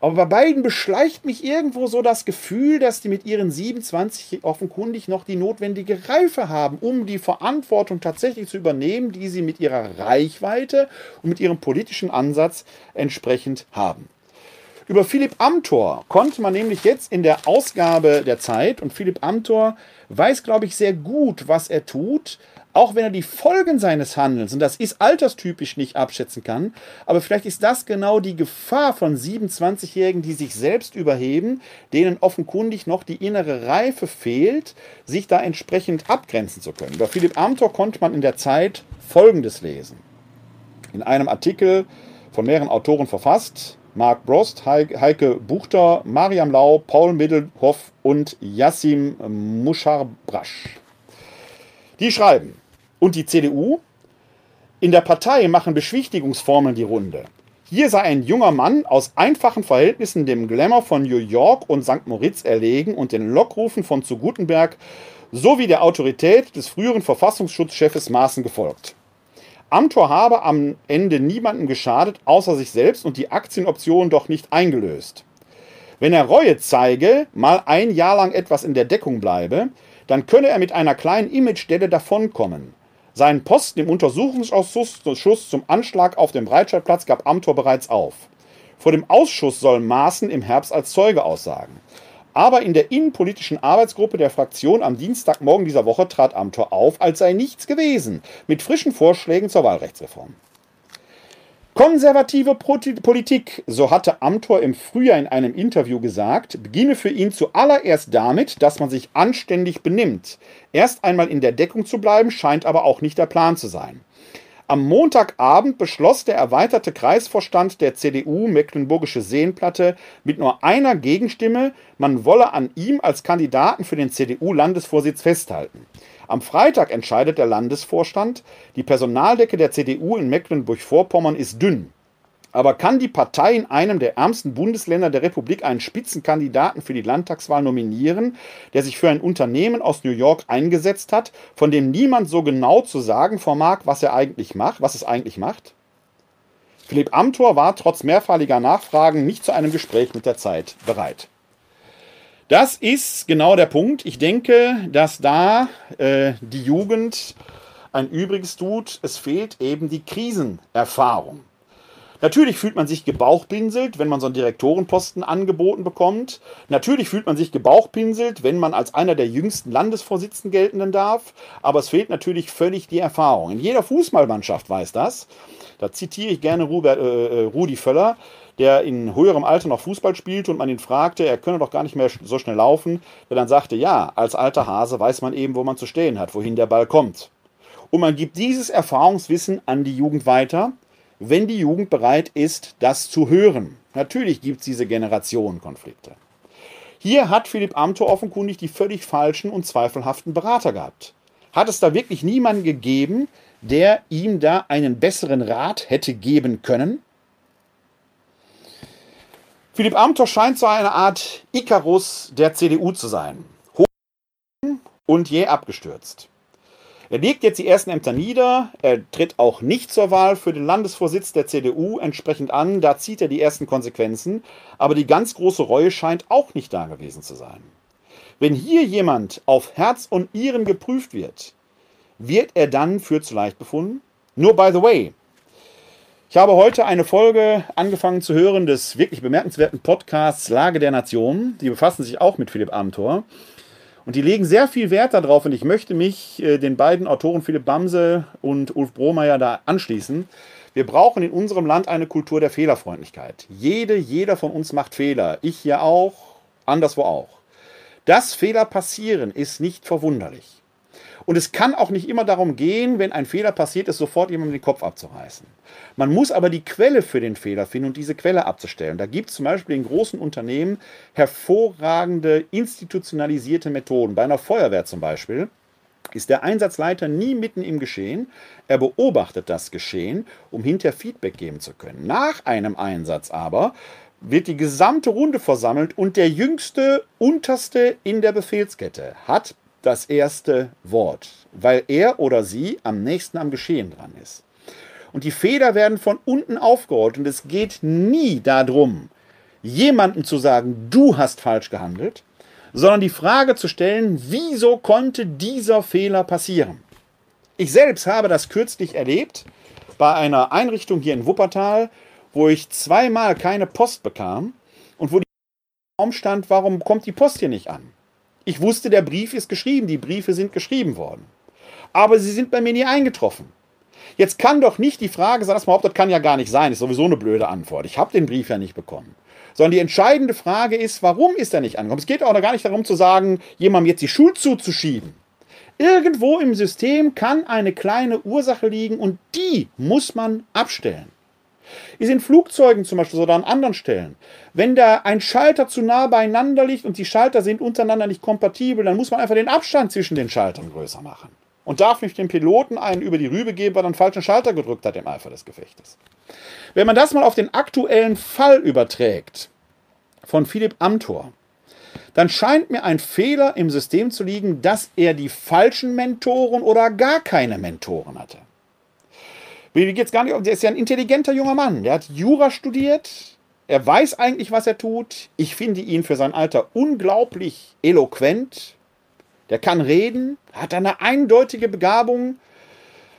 Aber bei beiden beschleicht mich irgendwo so das Gefühl, dass die mit ihren 27 offenkundig noch die notwendige Reife haben, um die Verantwortung tatsächlich zu übernehmen, die sie mit ihrer Reichweite und mit ihrem politischen Ansatz entsprechend haben. Über Philipp Amthor konnte man nämlich jetzt in der Ausgabe der Zeit, und Philipp Amthor weiß, glaube ich, sehr gut, was er tut, auch wenn er die Folgen seines Handelns, und das ist alterstypisch nicht abschätzen kann, aber vielleicht ist das genau die Gefahr von 27-Jährigen, die sich selbst überheben, denen offenkundig noch die innere Reife fehlt, sich da entsprechend abgrenzen zu können. Bei Philipp Amthor konnte man in der Zeit Folgendes lesen. In einem Artikel von mehreren Autoren verfasst, Marc Brost, Heike Buchter, Mariam Lau, Paul Middelhoff und Yassim Musharbrasch. Die schreiben, und die CDU? In der Partei machen Beschwichtigungsformeln die Runde. Hier sei ein junger Mann aus einfachen Verhältnissen dem Glamour von New York und St. Moritz erlegen und den Lockrufen von zu Gutenberg sowie der Autorität des früheren Verfassungsschutzchefes Maaßen gefolgt. Amtor habe am Ende niemandem geschadet, außer sich selbst und die Aktienoptionen doch nicht eingelöst. Wenn er Reue zeige, mal ein Jahr lang etwas in der Deckung bleibe, dann könne er mit einer kleinen Imagestelle davonkommen. Seinen Posten im Untersuchungsausschuss zum Anschlag auf dem Breitscheidplatz gab Amthor bereits auf. Vor dem Ausschuss soll Maaßen im Herbst als Zeuge aussagen. Aber in der innenpolitischen Arbeitsgruppe der Fraktion am Dienstagmorgen dieser Woche trat Amthor auf, als sei nichts gewesen, mit frischen Vorschlägen zur Wahlrechtsreform. Konservative Politik, so hatte Amthor im Frühjahr in einem Interview gesagt, beginne für ihn zuallererst damit, dass man sich anständig benimmt. Erst einmal in der Deckung zu bleiben, scheint aber auch nicht der Plan zu sein. Am Montagabend beschloss der erweiterte Kreisvorstand der CDU Mecklenburgische Seenplatte mit nur einer Gegenstimme, man wolle an ihm als Kandidaten für den CDU-Landesvorsitz festhalten. Am Freitag entscheidet der Landesvorstand, die Personaldecke der CDU in Mecklenburg-Vorpommern ist dünn. Aber kann die Partei in einem der ärmsten Bundesländer der Republik einen Spitzenkandidaten für die Landtagswahl nominieren, der sich für ein Unternehmen aus New York eingesetzt hat, von dem niemand so genau zu sagen vermag, was er eigentlich macht, was es eigentlich macht? Philipp Amthor war trotz mehrfalliger Nachfragen nicht zu einem Gespräch mit der Zeit bereit. Das ist genau der Punkt. Ich denke, dass da äh, die Jugend ein Übriges tut. Es fehlt eben die Krisenerfahrung. Natürlich fühlt man sich gebauchpinselt, wenn man so einen Direktorenposten angeboten bekommt. Natürlich fühlt man sich gebauchpinselt, wenn man als einer der jüngsten Landesvorsitzenden geltenden darf. Aber es fehlt natürlich völlig die Erfahrung. In jeder Fußballmannschaft weiß das. Da zitiere ich gerne äh, äh Rudi Völler der in höherem Alter noch Fußball spielte und man ihn fragte, er könne doch gar nicht mehr so schnell laufen, der dann sagte, ja, als alter Hase weiß man eben, wo man zu stehen hat, wohin der Ball kommt. Und man gibt dieses Erfahrungswissen an die Jugend weiter, wenn die Jugend bereit ist, das zu hören. Natürlich gibt es diese Generationenkonflikte. Hier hat Philipp Amthor offenkundig die völlig falschen und zweifelhaften Berater gehabt. Hat es da wirklich niemanden gegeben, der ihm da einen besseren Rat hätte geben können? Philipp Amthor scheint so eine Art Ikarus der CDU zu sein. Hoch und jäh abgestürzt. Er legt jetzt die ersten Ämter nieder. Er tritt auch nicht zur Wahl für den Landesvorsitz der CDU entsprechend an. Da zieht er die ersten Konsequenzen. Aber die ganz große Reue scheint auch nicht da gewesen zu sein. Wenn hier jemand auf Herz und Nieren geprüft wird, wird er dann für zu leicht befunden? Nur by the way, ich habe heute eine Folge angefangen zu hören des wirklich bemerkenswerten Podcasts Lage der Nation. Die befassen sich auch mit Philipp Amthor. Und die legen sehr viel Wert darauf und ich möchte mich äh, den beiden Autoren Philipp Bamse und Ulf Bromeyer da anschließen. Wir brauchen in unserem Land eine Kultur der Fehlerfreundlichkeit. Jede, jeder von uns macht Fehler. Ich hier auch, anderswo auch. Dass Fehler passieren, ist nicht verwunderlich. Und es kann auch nicht immer darum gehen, wenn ein Fehler passiert ist, sofort jemandem den Kopf abzureißen. Man muss aber die Quelle für den Fehler finden und diese Quelle abzustellen. Da gibt es zum Beispiel in großen Unternehmen hervorragende institutionalisierte Methoden. Bei einer Feuerwehr zum Beispiel ist der Einsatzleiter nie mitten im Geschehen. Er beobachtet das Geschehen, um hinterher Feedback geben zu können. Nach einem Einsatz aber wird die gesamte Runde versammelt und der jüngste, unterste in der Befehlskette hat das erste Wort, weil er oder sie am nächsten am Geschehen dran ist. Und die Fehler werden von unten aufgerollt und es geht nie darum, jemandem zu sagen, du hast falsch gehandelt, sondern die Frage zu stellen, wieso konnte dieser Fehler passieren? Ich selbst habe das kürzlich erlebt bei einer Einrichtung hier in Wuppertal, wo ich zweimal keine Post bekam und wo die Raum stand, warum kommt die Post hier nicht an? Ich wusste, der Brief ist geschrieben, die Briefe sind geschrieben worden. Aber sie sind bei mir nie eingetroffen. Jetzt kann doch nicht die Frage sein, dass man das kann ja gar nicht sein, ist sowieso eine blöde Antwort. Ich habe den Brief ja nicht bekommen. Sondern die entscheidende Frage ist, warum ist er nicht angekommen? Es geht auch gar nicht darum zu sagen, jemandem jetzt die Schuld zuzuschieben. Irgendwo im System kann eine kleine Ursache liegen und die muss man abstellen. Ist in Flugzeugen zum Beispiel oder an anderen Stellen. Wenn da ein Schalter zu nah beieinander liegt und die Schalter sind untereinander nicht kompatibel, dann muss man einfach den Abstand zwischen den Schaltern größer machen. Und darf nicht dem Piloten einen über die Rübe geben, weil er einen falschen Schalter gedrückt hat im Eifer des Gefechtes. Wenn man das mal auf den aktuellen Fall überträgt, von Philipp Amthor, dann scheint mir ein Fehler im System zu liegen, dass er die falschen Mentoren oder gar keine Mentoren hatte. Mir geht's gar nicht um, der ist ja ein intelligenter junger Mann. Der hat Jura studiert. Er weiß eigentlich, was er tut. Ich finde ihn für sein Alter unglaublich eloquent. Der kann reden, hat eine eindeutige Begabung.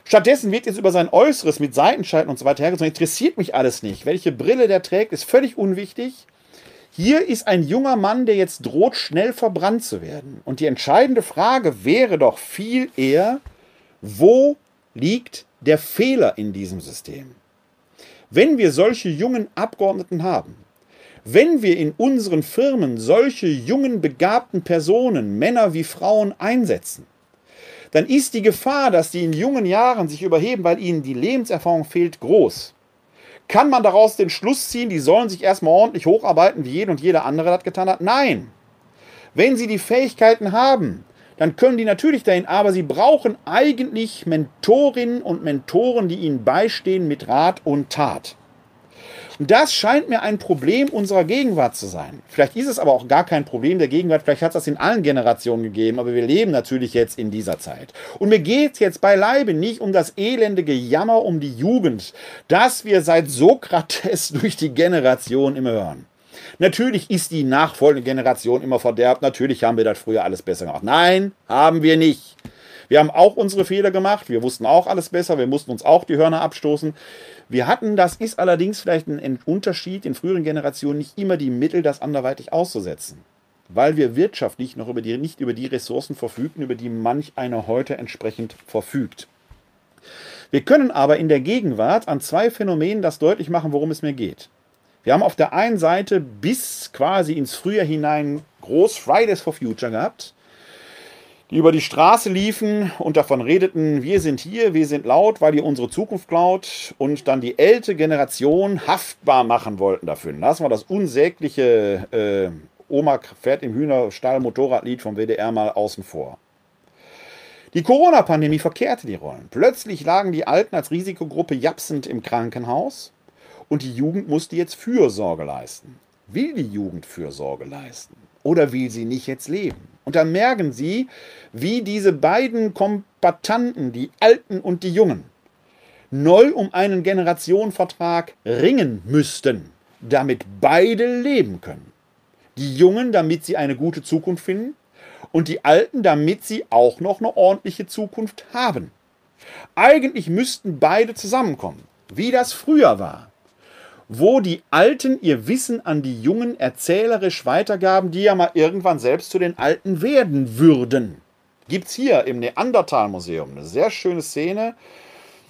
Stattdessen wird jetzt über sein Äußeres mit Seitenschalten und so weiter hergezogen. Interessiert mich alles nicht. Welche Brille der trägt, ist völlig unwichtig. Hier ist ein junger Mann, der jetzt droht, schnell verbrannt zu werden. Und die entscheidende Frage wäre doch viel eher, wo liegt der Fehler in diesem System. Wenn wir solche jungen Abgeordneten haben, wenn wir in unseren Firmen solche jungen, begabten Personen, Männer wie Frauen, einsetzen, dann ist die Gefahr, dass die in jungen Jahren sich überheben, weil ihnen die Lebenserfahrung fehlt, groß. Kann man daraus den Schluss ziehen, die sollen sich erstmal ordentlich hocharbeiten, wie jeder und jeder andere das getan hat? Nein. Wenn sie die Fähigkeiten haben, dann können die natürlich dahin, aber sie brauchen eigentlich Mentorinnen und Mentoren, die ihnen beistehen mit Rat und Tat. Und das scheint mir ein Problem unserer Gegenwart zu sein. Vielleicht ist es aber auch gar kein Problem der Gegenwart, vielleicht hat es das in allen Generationen gegeben, aber wir leben natürlich jetzt in dieser Zeit. Und mir geht es jetzt beileibe nicht um das elende Gejammer um die Jugend, das wir seit Sokrates durch die Generation immer hören. Natürlich ist die nachfolgende Generation immer verderbt. Natürlich haben wir das früher alles besser gemacht. Nein, haben wir nicht. Wir haben auch unsere Fehler gemacht. Wir wussten auch alles besser. Wir mussten uns auch die Hörner abstoßen. Wir hatten, das ist allerdings vielleicht ein Unterschied in früheren Generationen, nicht immer die Mittel, das anderweitig auszusetzen. Weil wir wirtschaftlich noch über die, nicht über die Ressourcen verfügten, über die manch einer heute entsprechend verfügt. Wir können aber in der Gegenwart an zwei Phänomenen das deutlich machen, worum es mir geht. Wir haben auf der einen Seite bis quasi ins Frühjahr hinein groß Fridays for Future gehabt, die über die Straße liefen und davon redeten, wir sind hier, wir sind laut, weil ihr unsere Zukunft klaut und dann die ältere Generation haftbar machen wollten dafür. Das war das unsägliche äh, Oma fährt im Hühnerstall Motorradlied vom WDR mal außen vor. Die Corona-Pandemie verkehrte die Rollen. Plötzlich lagen die Alten als Risikogruppe japsend im Krankenhaus und die Jugend musste jetzt Fürsorge leisten. Will die Jugend Fürsorge leisten oder will sie nicht jetzt leben? Und dann merken sie, wie diese beiden Kompatanten, die Alten und die Jungen, neu um einen Generationenvertrag ringen müssten, damit beide leben können. Die Jungen, damit sie eine gute Zukunft finden und die Alten, damit sie auch noch eine ordentliche Zukunft haben. Eigentlich müssten beide zusammenkommen, wie das früher war, wo die Alten ihr Wissen an die Jungen erzählerisch weitergaben, die ja mal irgendwann selbst zu den Alten werden würden. Gibt es hier im Neandertal-Museum eine sehr schöne Szene,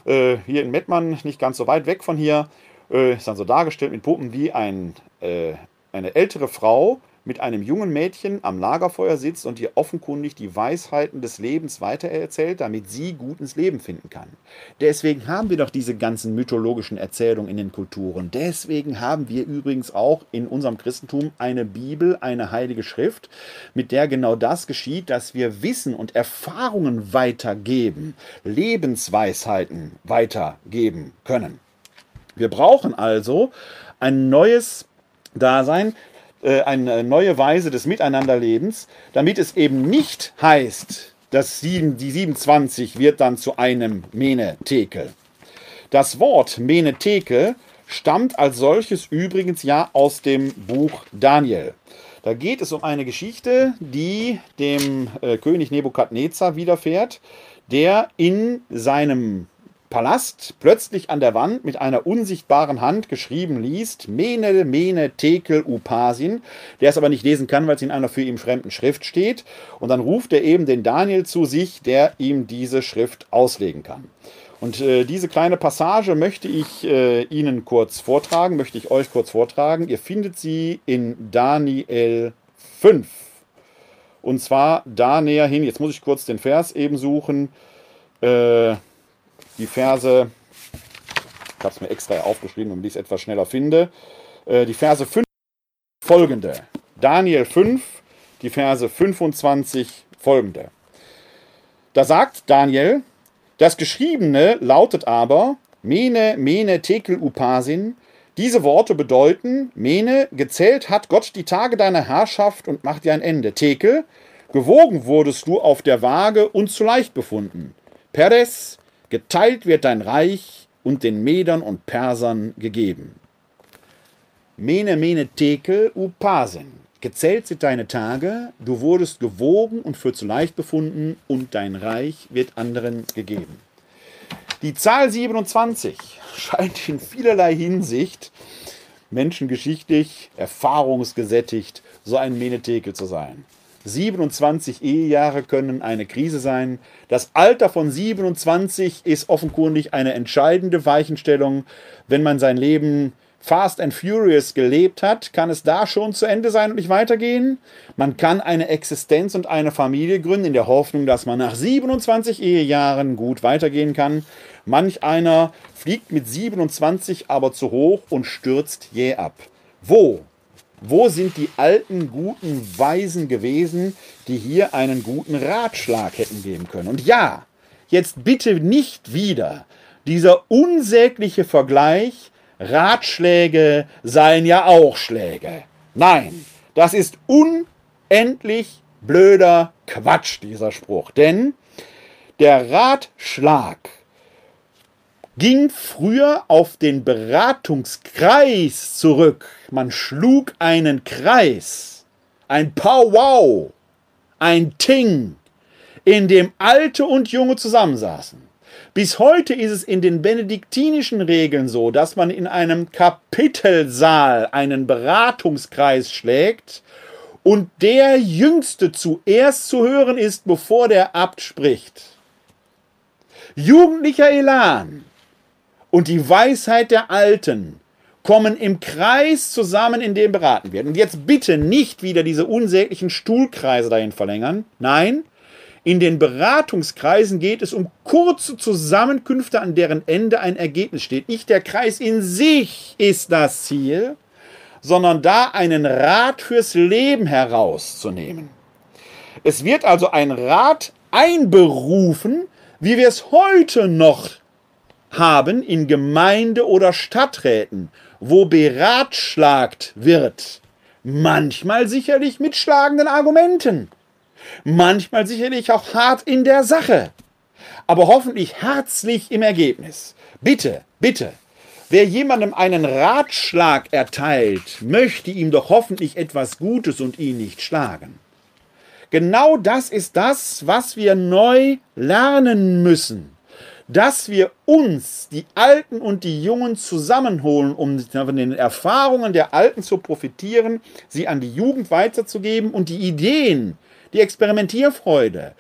äh, hier in Mettmann, nicht ganz so weit weg von hier, äh, ist dann so dargestellt mit Puppen, wie ein, äh, eine ältere Frau mit einem jungen Mädchen am Lagerfeuer sitzt und ihr offenkundig die Weisheiten des Lebens weitererzählt, damit sie gut ins Leben finden kann. Deswegen haben wir doch diese ganzen mythologischen Erzählungen in den Kulturen. Deswegen haben wir übrigens auch in unserem Christentum eine Bibel, eine heilige Schrift, mit der genau das geschieht, dass wir Wissen und Erfahrungen weitergeben, Lebensweisheiten weitergeben können. Wir brauchen also ein neues Dasein, eine neue Weise des Miteinanderlebens, damit es eben nicht heißt, dass die 27 wird dann zu einem Menetekel. Das Wort Menetekel stammt als solches übrigens ja aus dem Buch Daniel. Da geht es um eine Geschichte, die dem äh, König Nebukadnezar widerfährt, der in seinem Palast plötzlich an der Wand mit einer unsichtbaren Hand geschrieben liest, Mene, Mene, Tekel, Upasin, der es aber nicht lesen kann, weil es in einer für ihn fremden Schrift steht. Und dann ruft er eben den Daniel zu sich, der ihm diese Schrift auslegen kann. Und äh, diese kleine Passage möchte ich äh, Ihnen kurz vortragen, möchte ich euch kurz vortragen. Ihr findet sie in Daniel 5. Und zwar da näher hin, jetzt muss ich kurz den Vers eben suchen. Äh, die Verse, ich habe es mir extra aufgeschrieben, damit ich es etwas schneller finde, äh, die Verse 5 folgende. Daniel 5, die Verse 25 folgende. Da sagt Daniel, das Geschriebene lautet aber, Mene, Mene, Tekel, Upasin. Diese Worte bedeuten, Mene, gezählt hat Gott die Tage deiner Herrschaft und macht dir ein Ende. Tekel, gewogen wurdest du auf der Waage und zu leicht befunden. Peres, Geteilt wird dein Reich und den Medern und Persern gegeben. Mene, mene, tekel, upasen. Gezählt sind deine Tage, du wurdest gewogen und für zu leicht befunden, und dein Reich wird anderen gegeben. Die Zahl 27 scheint in vielerlei Hinsicht menschengeschichtlich, erfahrungsgesättigt, so ein Menetekel zu sein. 27 Ehejahre können eine Krise sein. Das Alter von 27 ist offenkundig eine entscheidende Weichenstellung. Wenn man sein Leben Fast and Furious gelebt hat, kann es da schon zu Ende sein und nicht weitergehen. Man kann eine Existenz und eine Familie gründen in der Hoffnung, dass man nach 27 Ehejahren gut weitergehen kann. Manch einer fliegt mit 27 aber zu hoch und stürzt jäh ab. Wo wo sind die alten, guten Weisen gewesen, die hier einen guten Ratschlag hätten geben können? Und ja, jetzt bitte nicht wieder dieser unsägliche Vergleich, Ratschläge seien ja auch Schläge. Nein, das ist unendlich blöder Quatsch, dieser Spruch. Denn der Ratschlag ging früher auf den Beratungskreis zurück. Man schlug einen Kreis, ein Powwow, ein Ting, in dem Alte und Junge zusammensaßen. Bis heute ist es in den benediktinischen Regeln so, dass man in einem Kapitelsaal einen Beratungskreis schlägt und der Jüngste zuerst zu hören ist, bevor der Abt spricht. Jugendlicher Elan, und die Weisheit der Alten kommen im Kreis zusammen, in dem beraten wird. Und jetzt bitte nicht wieder diese unsäglichen Stuhlkreise dahin verlängern. Nein, in den Beratungskreisen geht es um kurze Zusammenkünfte, an deren Ende ein Ergebnis steht. Nicht der Kreis in sich ist das Ziel, sondern da einen Rat fürs Leben herauszunehmen. Es wird also ein Rat einberufen, wie wir es heute noch haben in Gemeinde- oder Stadträten, wo beratschlagt wird. Manchmal sicherlich mit schlagenden Argumenten, manchmal sicherlich auch hart in der Sache, aber hoffentlich herzlich im Ergebnis. Bitte, bitte, wer jemandem einen Ratschlag erteilt, möchte ihm doch hoffentlich etwas Gutes und ihn nicht schlagen. Genau das ist das, was wir neu lernen müssen. Dass wir uns, die Alten und die Jungen, zusammenholen, um von den Erfahrungen der Alten zu profitieren, sie an die Jugend weiterzugeben und die Ideen, die Experimentierfreude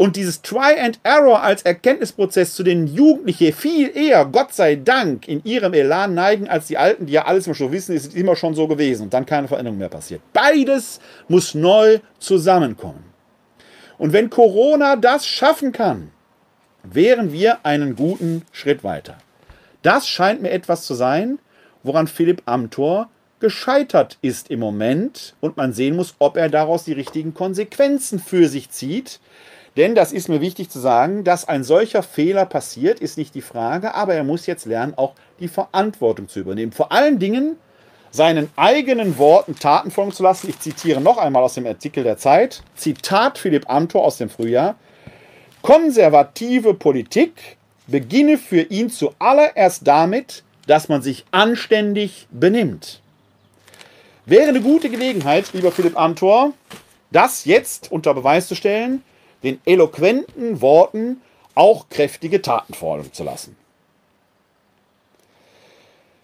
und dieses Try and Error als Erkenntnisprozess zu den Jugendlichen viel eher, Gott sei Dank, in ihrem Elan neigen, als die Alten, die ja alles immer schon wissen, ist immer schon so gewesen und dann keine Veränderung mehr passiert. Beides muss neu zusammenkommen. Und wenn Corona das schaffen kann, wären wir einen guten Schritt weiter. Das scheint mir etwas zu sein, woran Philipp Amthor gescheitert ist im Moment und man sehen muss, ob er daraus die richtigen Konsequenzen für sich zieht, denn das ist mir wichtig zu sagen, dass ein solcher Fehler passiert, ist nicht die Frage, aber er muss jetzt lernen, auch die Verantwortung zu übernehmen. Vor allen Dingen seinen eigenen Worten Taten folgen zu lassen. Ich zitiere noch einmal aus dem Artikel der Zeit. Zitat Philipp Amthor aus dem Frühjahr. Konservative Politik beginne für ihn zuallererst damit, dass man sich anständig benimmt. Wäre eine gute Gelegenheit, lieber Philipp Amthor, das jetzt unter Beweis zu stellen, den eloquenten Worten auch kräftige Taten folgen zu lassen.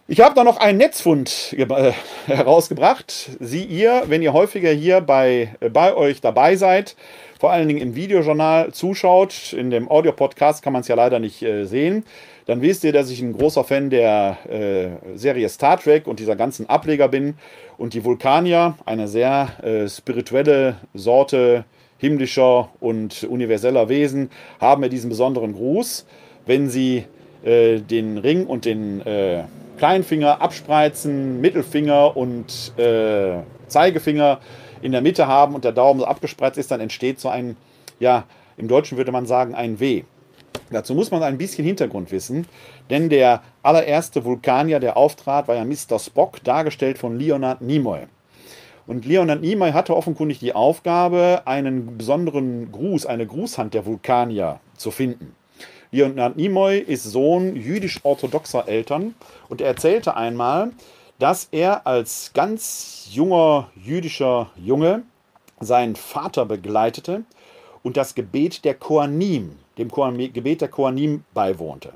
Ich habe da noch einen Netzfund äh, herausgebracht. Sie ihr, wenn ihr häufiger hier bei, äh, bei euch dabei seid, vor allen Dingen im Videojournal zuschaut, in dem Audio-Podcast kann man es ja leider nicht äh, sehen, dann wisst ihr, dass ich ein großer Fan der äh, Serie Star Trek und dieser ganzen Ableger bin. Und die Vulkanier, eine sehr äh, spirituelle Sorte himmlischer und universeller Wesen haben ja diesen besonderen Gruß, wenn sie äh, den Ring und den äh, Kleinfinger abspreizen, Mittelfinger und äh, Zeigefinger in der Mitte haben und der Daumen so abgespreizt ist, dann entsteht so ein, ja, im Deutschen würde man sagen, ein W. Dazu muss man ein bisschen Hintergrund wissen, denn der allererste Vulkanier, der auftrat, war ja Mr. Spock, dargestellt von Leonard Nimoy. Und Leonard Nimoy hatte offenkundig die Aufgabe, einen besonderen Gruß, eine Grußhand der Vulkanier zu finden. Leonard Nimoy ist Sohn jüdisch-orthodoxer Eltern und er erzählte einmal, dass er als ganz junger jüdischer Junge seinen Vater begleitete und das Gebet der Koanim, dem Gebet der Koanim beiwohnte.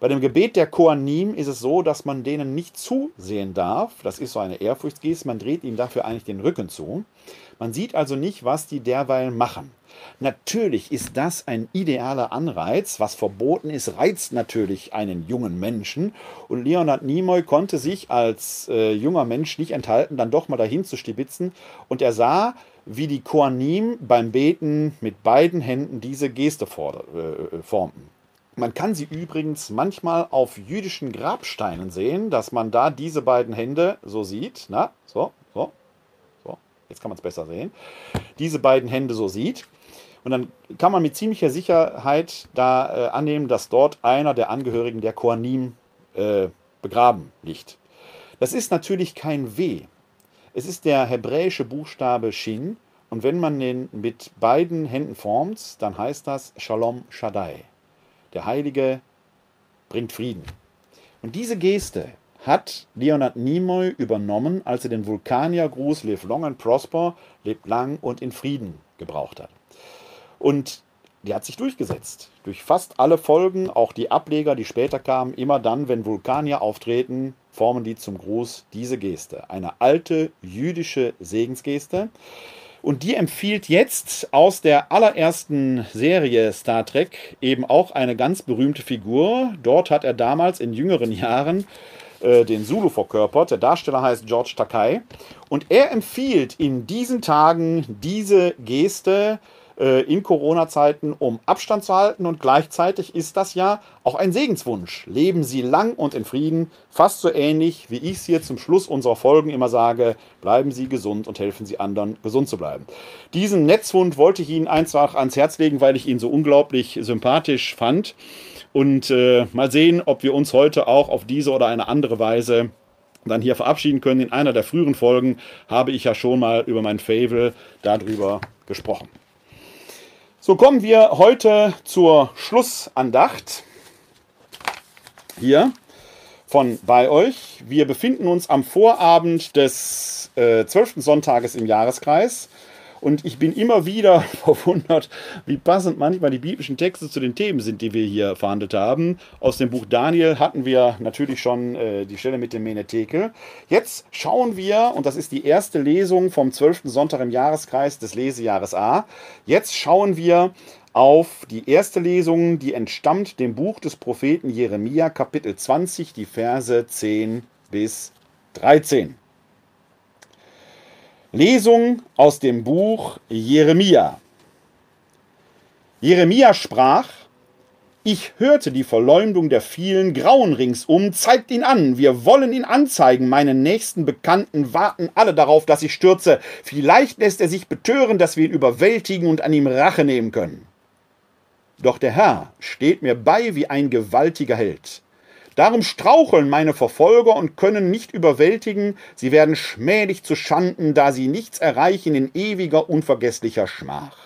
Bei dem Gebet der Koanim ist es so, dass man denen nicht zusehen darf. Das ist so eine Ehrfurchtsgeste. Man dreht ihnen dafür eigentlich den Rücken zu. Man sieht also nicht, was die derweil machen. Natürlich ist das ein idealer Anreiz. Was verboten ist, reizt natürlich einen jungen Menschen. Und Leonard Nimoy konnte sich als äh, junger Mensch nicht enthalten, dann doch mal dahin zu stibitzen. Und er sah, wie die Koanim beim Beten mit beiden Händen diese Geste äh, formten. Man kann sie übrigens manchmal auf jüdischen Grabsteinen sehen, dass man da diese beiden Hände so sieht. Na, so, so, so. Jetzt kann man es besser sehen. Diese beiden Hände so sieht. Und dann kann man mit ziemlicher Sicherheit da äh, annehmen, dass dort einer der Angehörigen der Koanim äh, begraben liegt. Das ist natürlich kein W. Es ist der hebräische Buchstabe Shin. Und wenn man den mit beiden Händen formt, dann heißt das Shalom Shaddai. Der Heilige bringt Frieden. Und diese Geste hat Leonard Nimoy übernommen, als er den Vulkaniergruß Live Long and Prosper, lebt lang und in Frieden gebraucht hat. Und die hat sich durchgesetzt. Durch fast alle Folgen, auch die Ableger, die später kamen, immer dann, wenn Vulkanier auftreten, formen die zum Gruß diese Geste. Eine alte jüdische Segensgeste. Und die empfiehlt jetzt aus der allerersten Serie Star Trek eben auch eine ganz berühmte Figur. Dort hat er damals in jüngeren Jahren äh, den Zulu verkörpert. Der Darsteller heißt George Takai. Und er empfiehlt in diesen Tagen diese Geste in Corona-Zeiten, um Abstand zu halten. Und gleichzeitig ist das ja auch ein Segenswunsch. Leben Sie lang und in Frieden. Fast so ähnlich, wie ich es hier zum Schluss unserer Folgen immer sage. Bleiben Sie gesund und helfen Sie anderen, gesund zu bleiben. Diesen Netzwund wollte ich Ihnen einfach ans Herz legen, weil ich ihn so unglaublich sympathisch fand. Und äh, mal sehen, ob wir uns heute auch auf diese oder eine andere Weise dann hier verabschieden können. In einer der früheren Folgen habe ich ja schon mal über mein Favel darüber gesprochen. So kommen wir heute zur Schlussandacht. Hier von bei euch. Wir befinden uns am Vorabend des äh, 12. Sonntages im Jahreskreis. Und ich bin immer wieder verwundert, wie passend manchmal die biblischen Texte zu den Themen sind, die wir hier verhandelt haben. Aus dem Buch Daniel hatten wir natürlich schon äh, die Stelle mit dem Menetekel. Jetzt schauen wir, und das ist die erste Lesung vom 12. Sonntag im Jahreskreis des Lesejahres A. Jetzt schauen wir auf die erste Lesung, die entstammt dem Buch des Propheten Jeremia, Kapitel 20, die Verse 10 bis 13. Lesung aus dem Buch Jeremia. Jeremia sprach, ich hörte die Verleumdung der vielen Grauen ringsum, zeigt ihn an, wir wollen ihn anzeigen, meinen nächsten Bekannten warten alle darauf, dass ich stürze, vielleicht lässt er sich betören, dass wir ihn überwältigen und an ihm Rache nehmen können. Doch der Herr steht mir bei wie ein gewaltiger Held. Darum straucheln meine Verfolger und können nicht überwältigen, sie werden schmählich zu Schanden, da sie nichts erreichen in ewiger, unvergesslicher Schmach.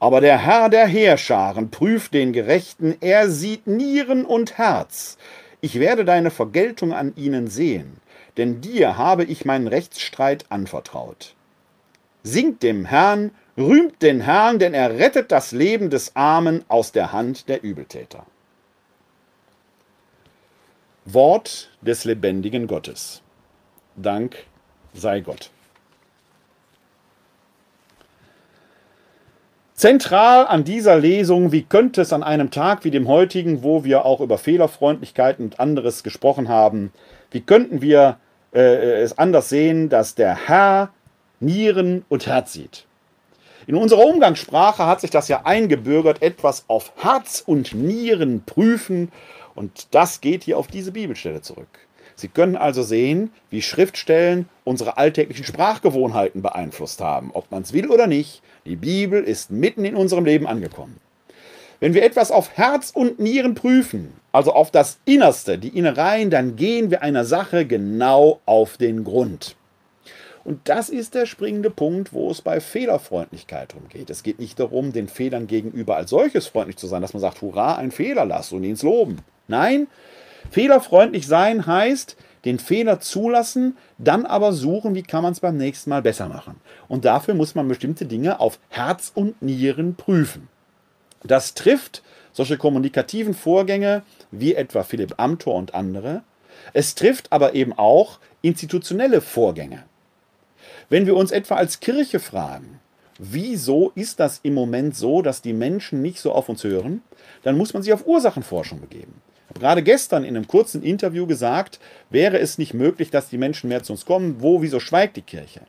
Aber der Herr der Heerscharen prüft den Gerechten, er sieht Nieren und Herz. Ich werde deine Vergeltung an ihnen sehen, denn dir habe ich meinen Rechtsstreit anvertraut. Singt dem Herrn, rühmt den Herrn, denn er rettet das Leben des Armen aus der Hand der Übeltäter. Wort des lebendigen Gottes. Dank sei Gott. Zentral an dieser Lesung, wie könnte es an einem Tag wie dem heutigen, wo wir auch über Fehlerfreundlichkeit und anderes gesprochen haben, wie könnten wir äh, es anders sehen, dass der Herr Nieren und Herz sieht? In unserer Umgangssprache hat sich das ja eingebürgert, etwas auf Herz und Nieren prüfen und das geht hier auf diese Bibelstelle zurück. Sie können also sehen, wie Schriftstellen unsere alltäglichen Sprachgewohnheiten beeinflusst haben. Ob man es will oder nicht, die Bibel ist mitten in unserem Leben angekommen. Wenn wir etwas auf Herz und Nieren prüfen, also auf das Innerste, die Innereien, dann gehen wir einer Sache genau auf den Grund. Und das ist der springende Punkt, wo es bei Fehlerfreundlichkeit darum geht. Es geht nicht darum, den Fehlern gegenüber als solches freundlich zu sein, dass man sagt, hurra, ein Fehler, lass und ihn loben. Nein, fehlerfreundlich sein heißt, den Fehler zulassen, dann aber suchen, wie kann man es beim nächsten Mal besser machen. Und dafür muss man bestimmte Dinge auf Herz und Nieren prüfen. Das trifft solche kommunikativen Vorgänge wie etwa Philipp Amthor und andere. Es trifft aber eben auch institutionelle Vorgänge. Wenn wir uns etwa als Kirche fragen, wieso ist das im Moment so, dass die Menschen nicht so auf uns hören, dann muss man sich auf Ursachenforschung begeben habe gerade gestern in einem kurzen Interview gesagt, wäre es nicht möglich, dass die Menschen mehr zu uns kommen? Wo, wieso schweigt die Kirche?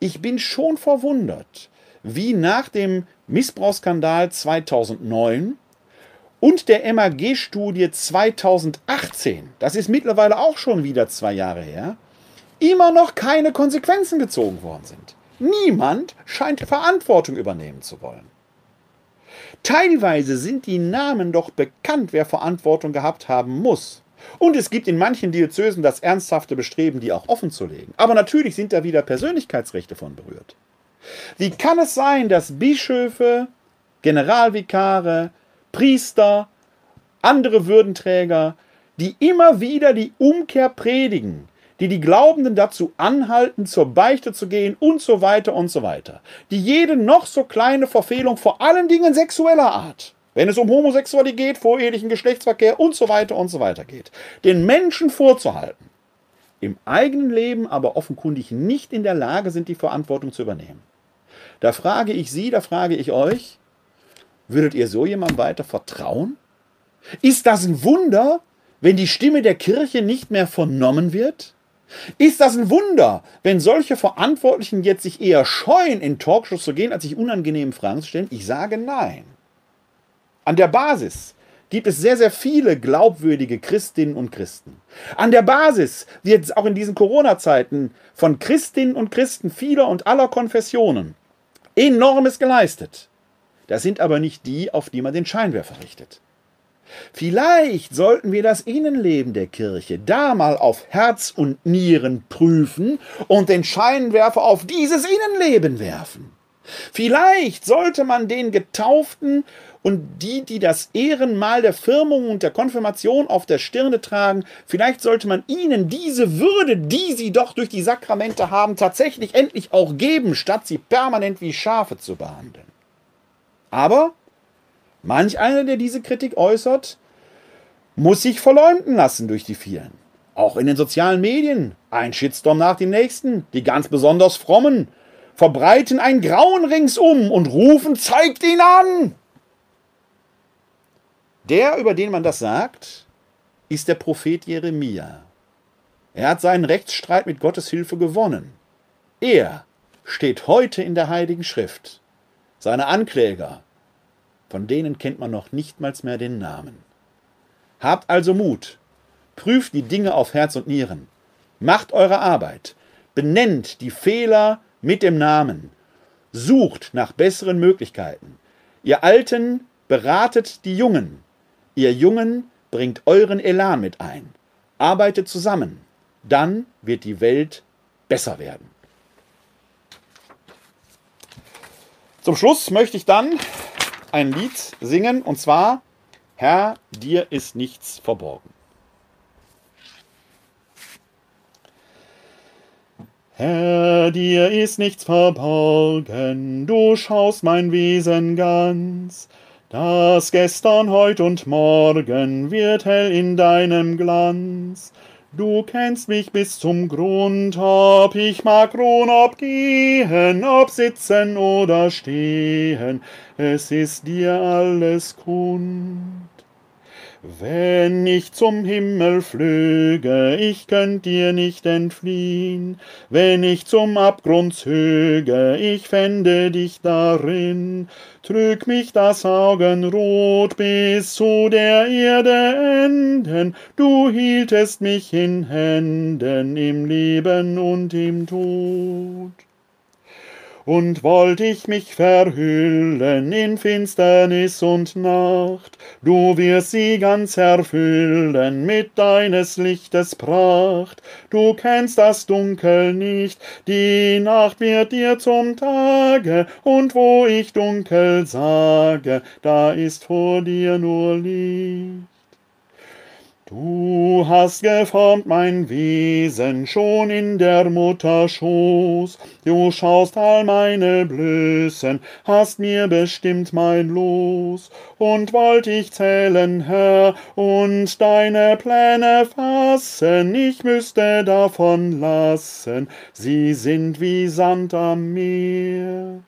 Ich bin schon verwundert, wie nach dem Missbrauchsskandal 2009 und der MAG-Studie 2018, das ist mittlerweile auch schon wieder zwei Jahre her, immer noch keine Konsequenzen gezogen worden sind. Niemand scheint Verantwortung übernehmen zu wollen. Teilweise sind die Namen doch bekannt, wer Verantwortung gehabt haben muss. Und es gibt in manchen Diözesen das ernsthafte Bestreben, die auch offen zu legen. Aber natürlich sind da wieder Persönlichkeitsrechte von berührt. Wie kann es sein, dass Bischöfe, Generalvikare, Priester, andere Würdenträger, die immer wieder die Umkehr predigen, die die Glaubenden dazu anhalten, zur Beichte zu gehen und so weiter und so weiter. Die jede noch so kleine Verfehlung, vor allen Dingen sexueller Art, wenn es um Homosexualität, vorehelichen Geschlechtsverkehr und so weiter und so weiter geht, den Menschen vorzuhalten, im eigenen Leben aber offenkundig nicht in der Lage sind, die Verantwortung zu übernehmen. Da frage ich Sie, da frage ich euch, würdet ihr so jemandem weiter vertrauen? Ist das ein Wunder, wenn die Stimme der Kirche nicht mehr vernommen wird? Ist das ein Wunder, wenn solche Verantwortlichen jetzt sich eher scheuen, in Talkshows zu gehen, als sich unangenehmen Fragen zu stellen? Ich sage nein. An der Basis gibt es sehr, sehr viele glaubwürdige Christinnen und Christen. An der Basis wird auch in diesen Corona-Zeiten von Christinnen und Christen vieler und aller Konfessionen enormes geleistet. Das sind aber nicht die, auf die man den Scheinwerfer richtet. Vielleicht sollten wir das Innenleben der Kirche da mal auf Herz und Nieren prüfen und den Scheinwerfer auf dieses Innenleben werfen. Vielleicht sollte man den Getauften und die, die das Ehrenmal der Firmung und der Konfirmation auf der Stirne tragen, vielleicht sollte man ihnen diese Würde, die sie doch durch die Sakramente haben, tatsächlich endlich auch geben, statt sie permanent wie Schafe zu behandeln. Aber manch einer, der diese Kritik äußert, muss sich verleumden lassen durch die vielen. Auch in den sozialen Medien. Ein Shitstorm nach dem nächsten. Die ganz besonders frommen verbreiten ein Grauen ringsum und rufen, zeigt ihn an! Der, über den man das sagt, ist der Prophet Jeremia. Er hat seinen Rechtsstreit mit Gottes Hilfe gewonnen. Er steht heute in der Heiligen Schrift. Seine Ankläger, von denen kennt man noch nicht mal mehr den Namen. Habt also Mut, prüft die Dinge auf Herz und Nieren, macht eure Arbeit, benennt die Fehler mit dem Namen, sucht nach besseren Möglichkeiten. Ihr Alten beratet die Jungen, Ihr Jungen bringt euren Elan mit ein. Arbeitet zusammen. Dann wird die Welt besser werden. Zum Schluss möchte ich dann ein Lied singen und zwar Herr, dir ist nichts verborgen. Herr, dir ist nichts verborgen, du schaust mein Wesen ganz. Das gestern, heut und morgen wird hell in deinem Glanz. Du kennst mich bis zum Grund, ob ich mag ruhen, ob gehen, ob sitzen oder stehen, es ist dir alles kund. Wenn ich zum Himmel flöge, ich könnt dir nicht entfliehen. Wenn ich zum Abgrund zöge, ich fände dich darin. Trüg mich das Augenrot bis zu der Erde enden. Du hieltest mich in Händen im Leben und im Tod und wollt ich mich verhüllen in Finsternis und Nacht, du wirst sie ganz erfüllen mit deines Lichtes Pracht. Du kennst das Dunkel nicht, die Nacht wird dir zum Tage, und wo ich dunkel sage, da ist vor dir nur Licht. Du hast geformt mein Wesen schon in der Mutter Schoß. Du schaust all meine Blößen, hast mir bestimmt mein Los. Und wollt ich zählen, Herr, und deine Pläne fassen, ich müsste davon lassen, sie sind wie Sand am Meer.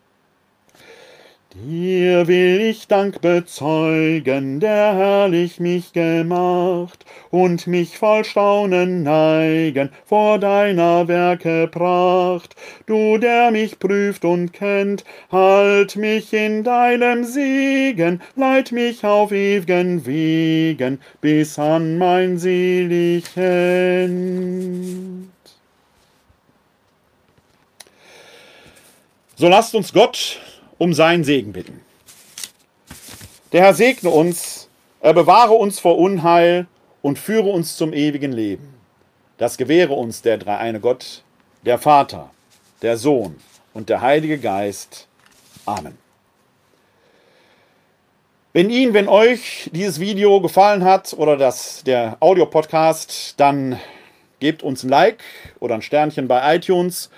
Dir will ich Dank bezeugen, der herrlich mich gemacht, und mich voll Staunen neigen vor deiner Werke Pracht. Du, der mich prüft und kennt, halt mich in deinem Segen, leit mich auf ew'gen Wegen, bis an mein selig End. So lasst uns Gott um seinen Segen bitten. Der Herr segne uns, er bewahre uns vor Unheil und führe uns zum ewigen Leben. Das gewähre uns der dreieine Gott, der Vater, der Sohn und der Heilige Geist. Amen. Wenn Ihnen, wenn euch dieses Video gefallen hat oder das, der Audiopodcast, dann gebt uns ein Like oder ein Sternchen bei iTunes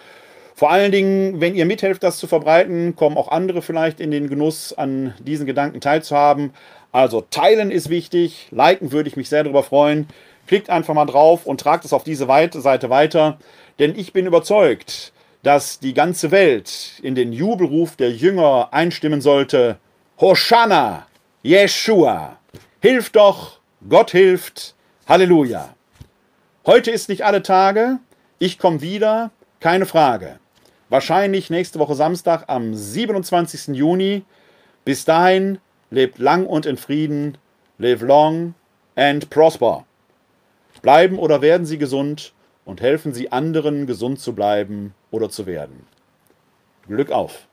vor allen Dingen, wenn ihr mithelft, das zu verbreiten, kommen auch andere vielleicht in den Genuss, an diesen Gedanken teilzuhaben. Also teilen ist wichtig, liken würde ich mich sehr darüber freuen. Klickt einfach mal drauf und tragt es auf diese Seite weiter, denn ich bin überzeugt, dass die ganze Welt in den Jubelruf der Jünger einstimmen sollte. Hosanna, Yeshua, hilf doch, Gott hilft, Halleluja. Heute ist nicht alle Tage, Ich komme wieder, keine Frage. Wahrscheinlich nächste Woche Samstag am 27. Juni. Bis dahin, lebt lang und in Frieden. Live long and prosper. Bleiben oder werden Sie gesund und helfen Sie anderen, gesund zu bleiben oder zu werden. Glück auf!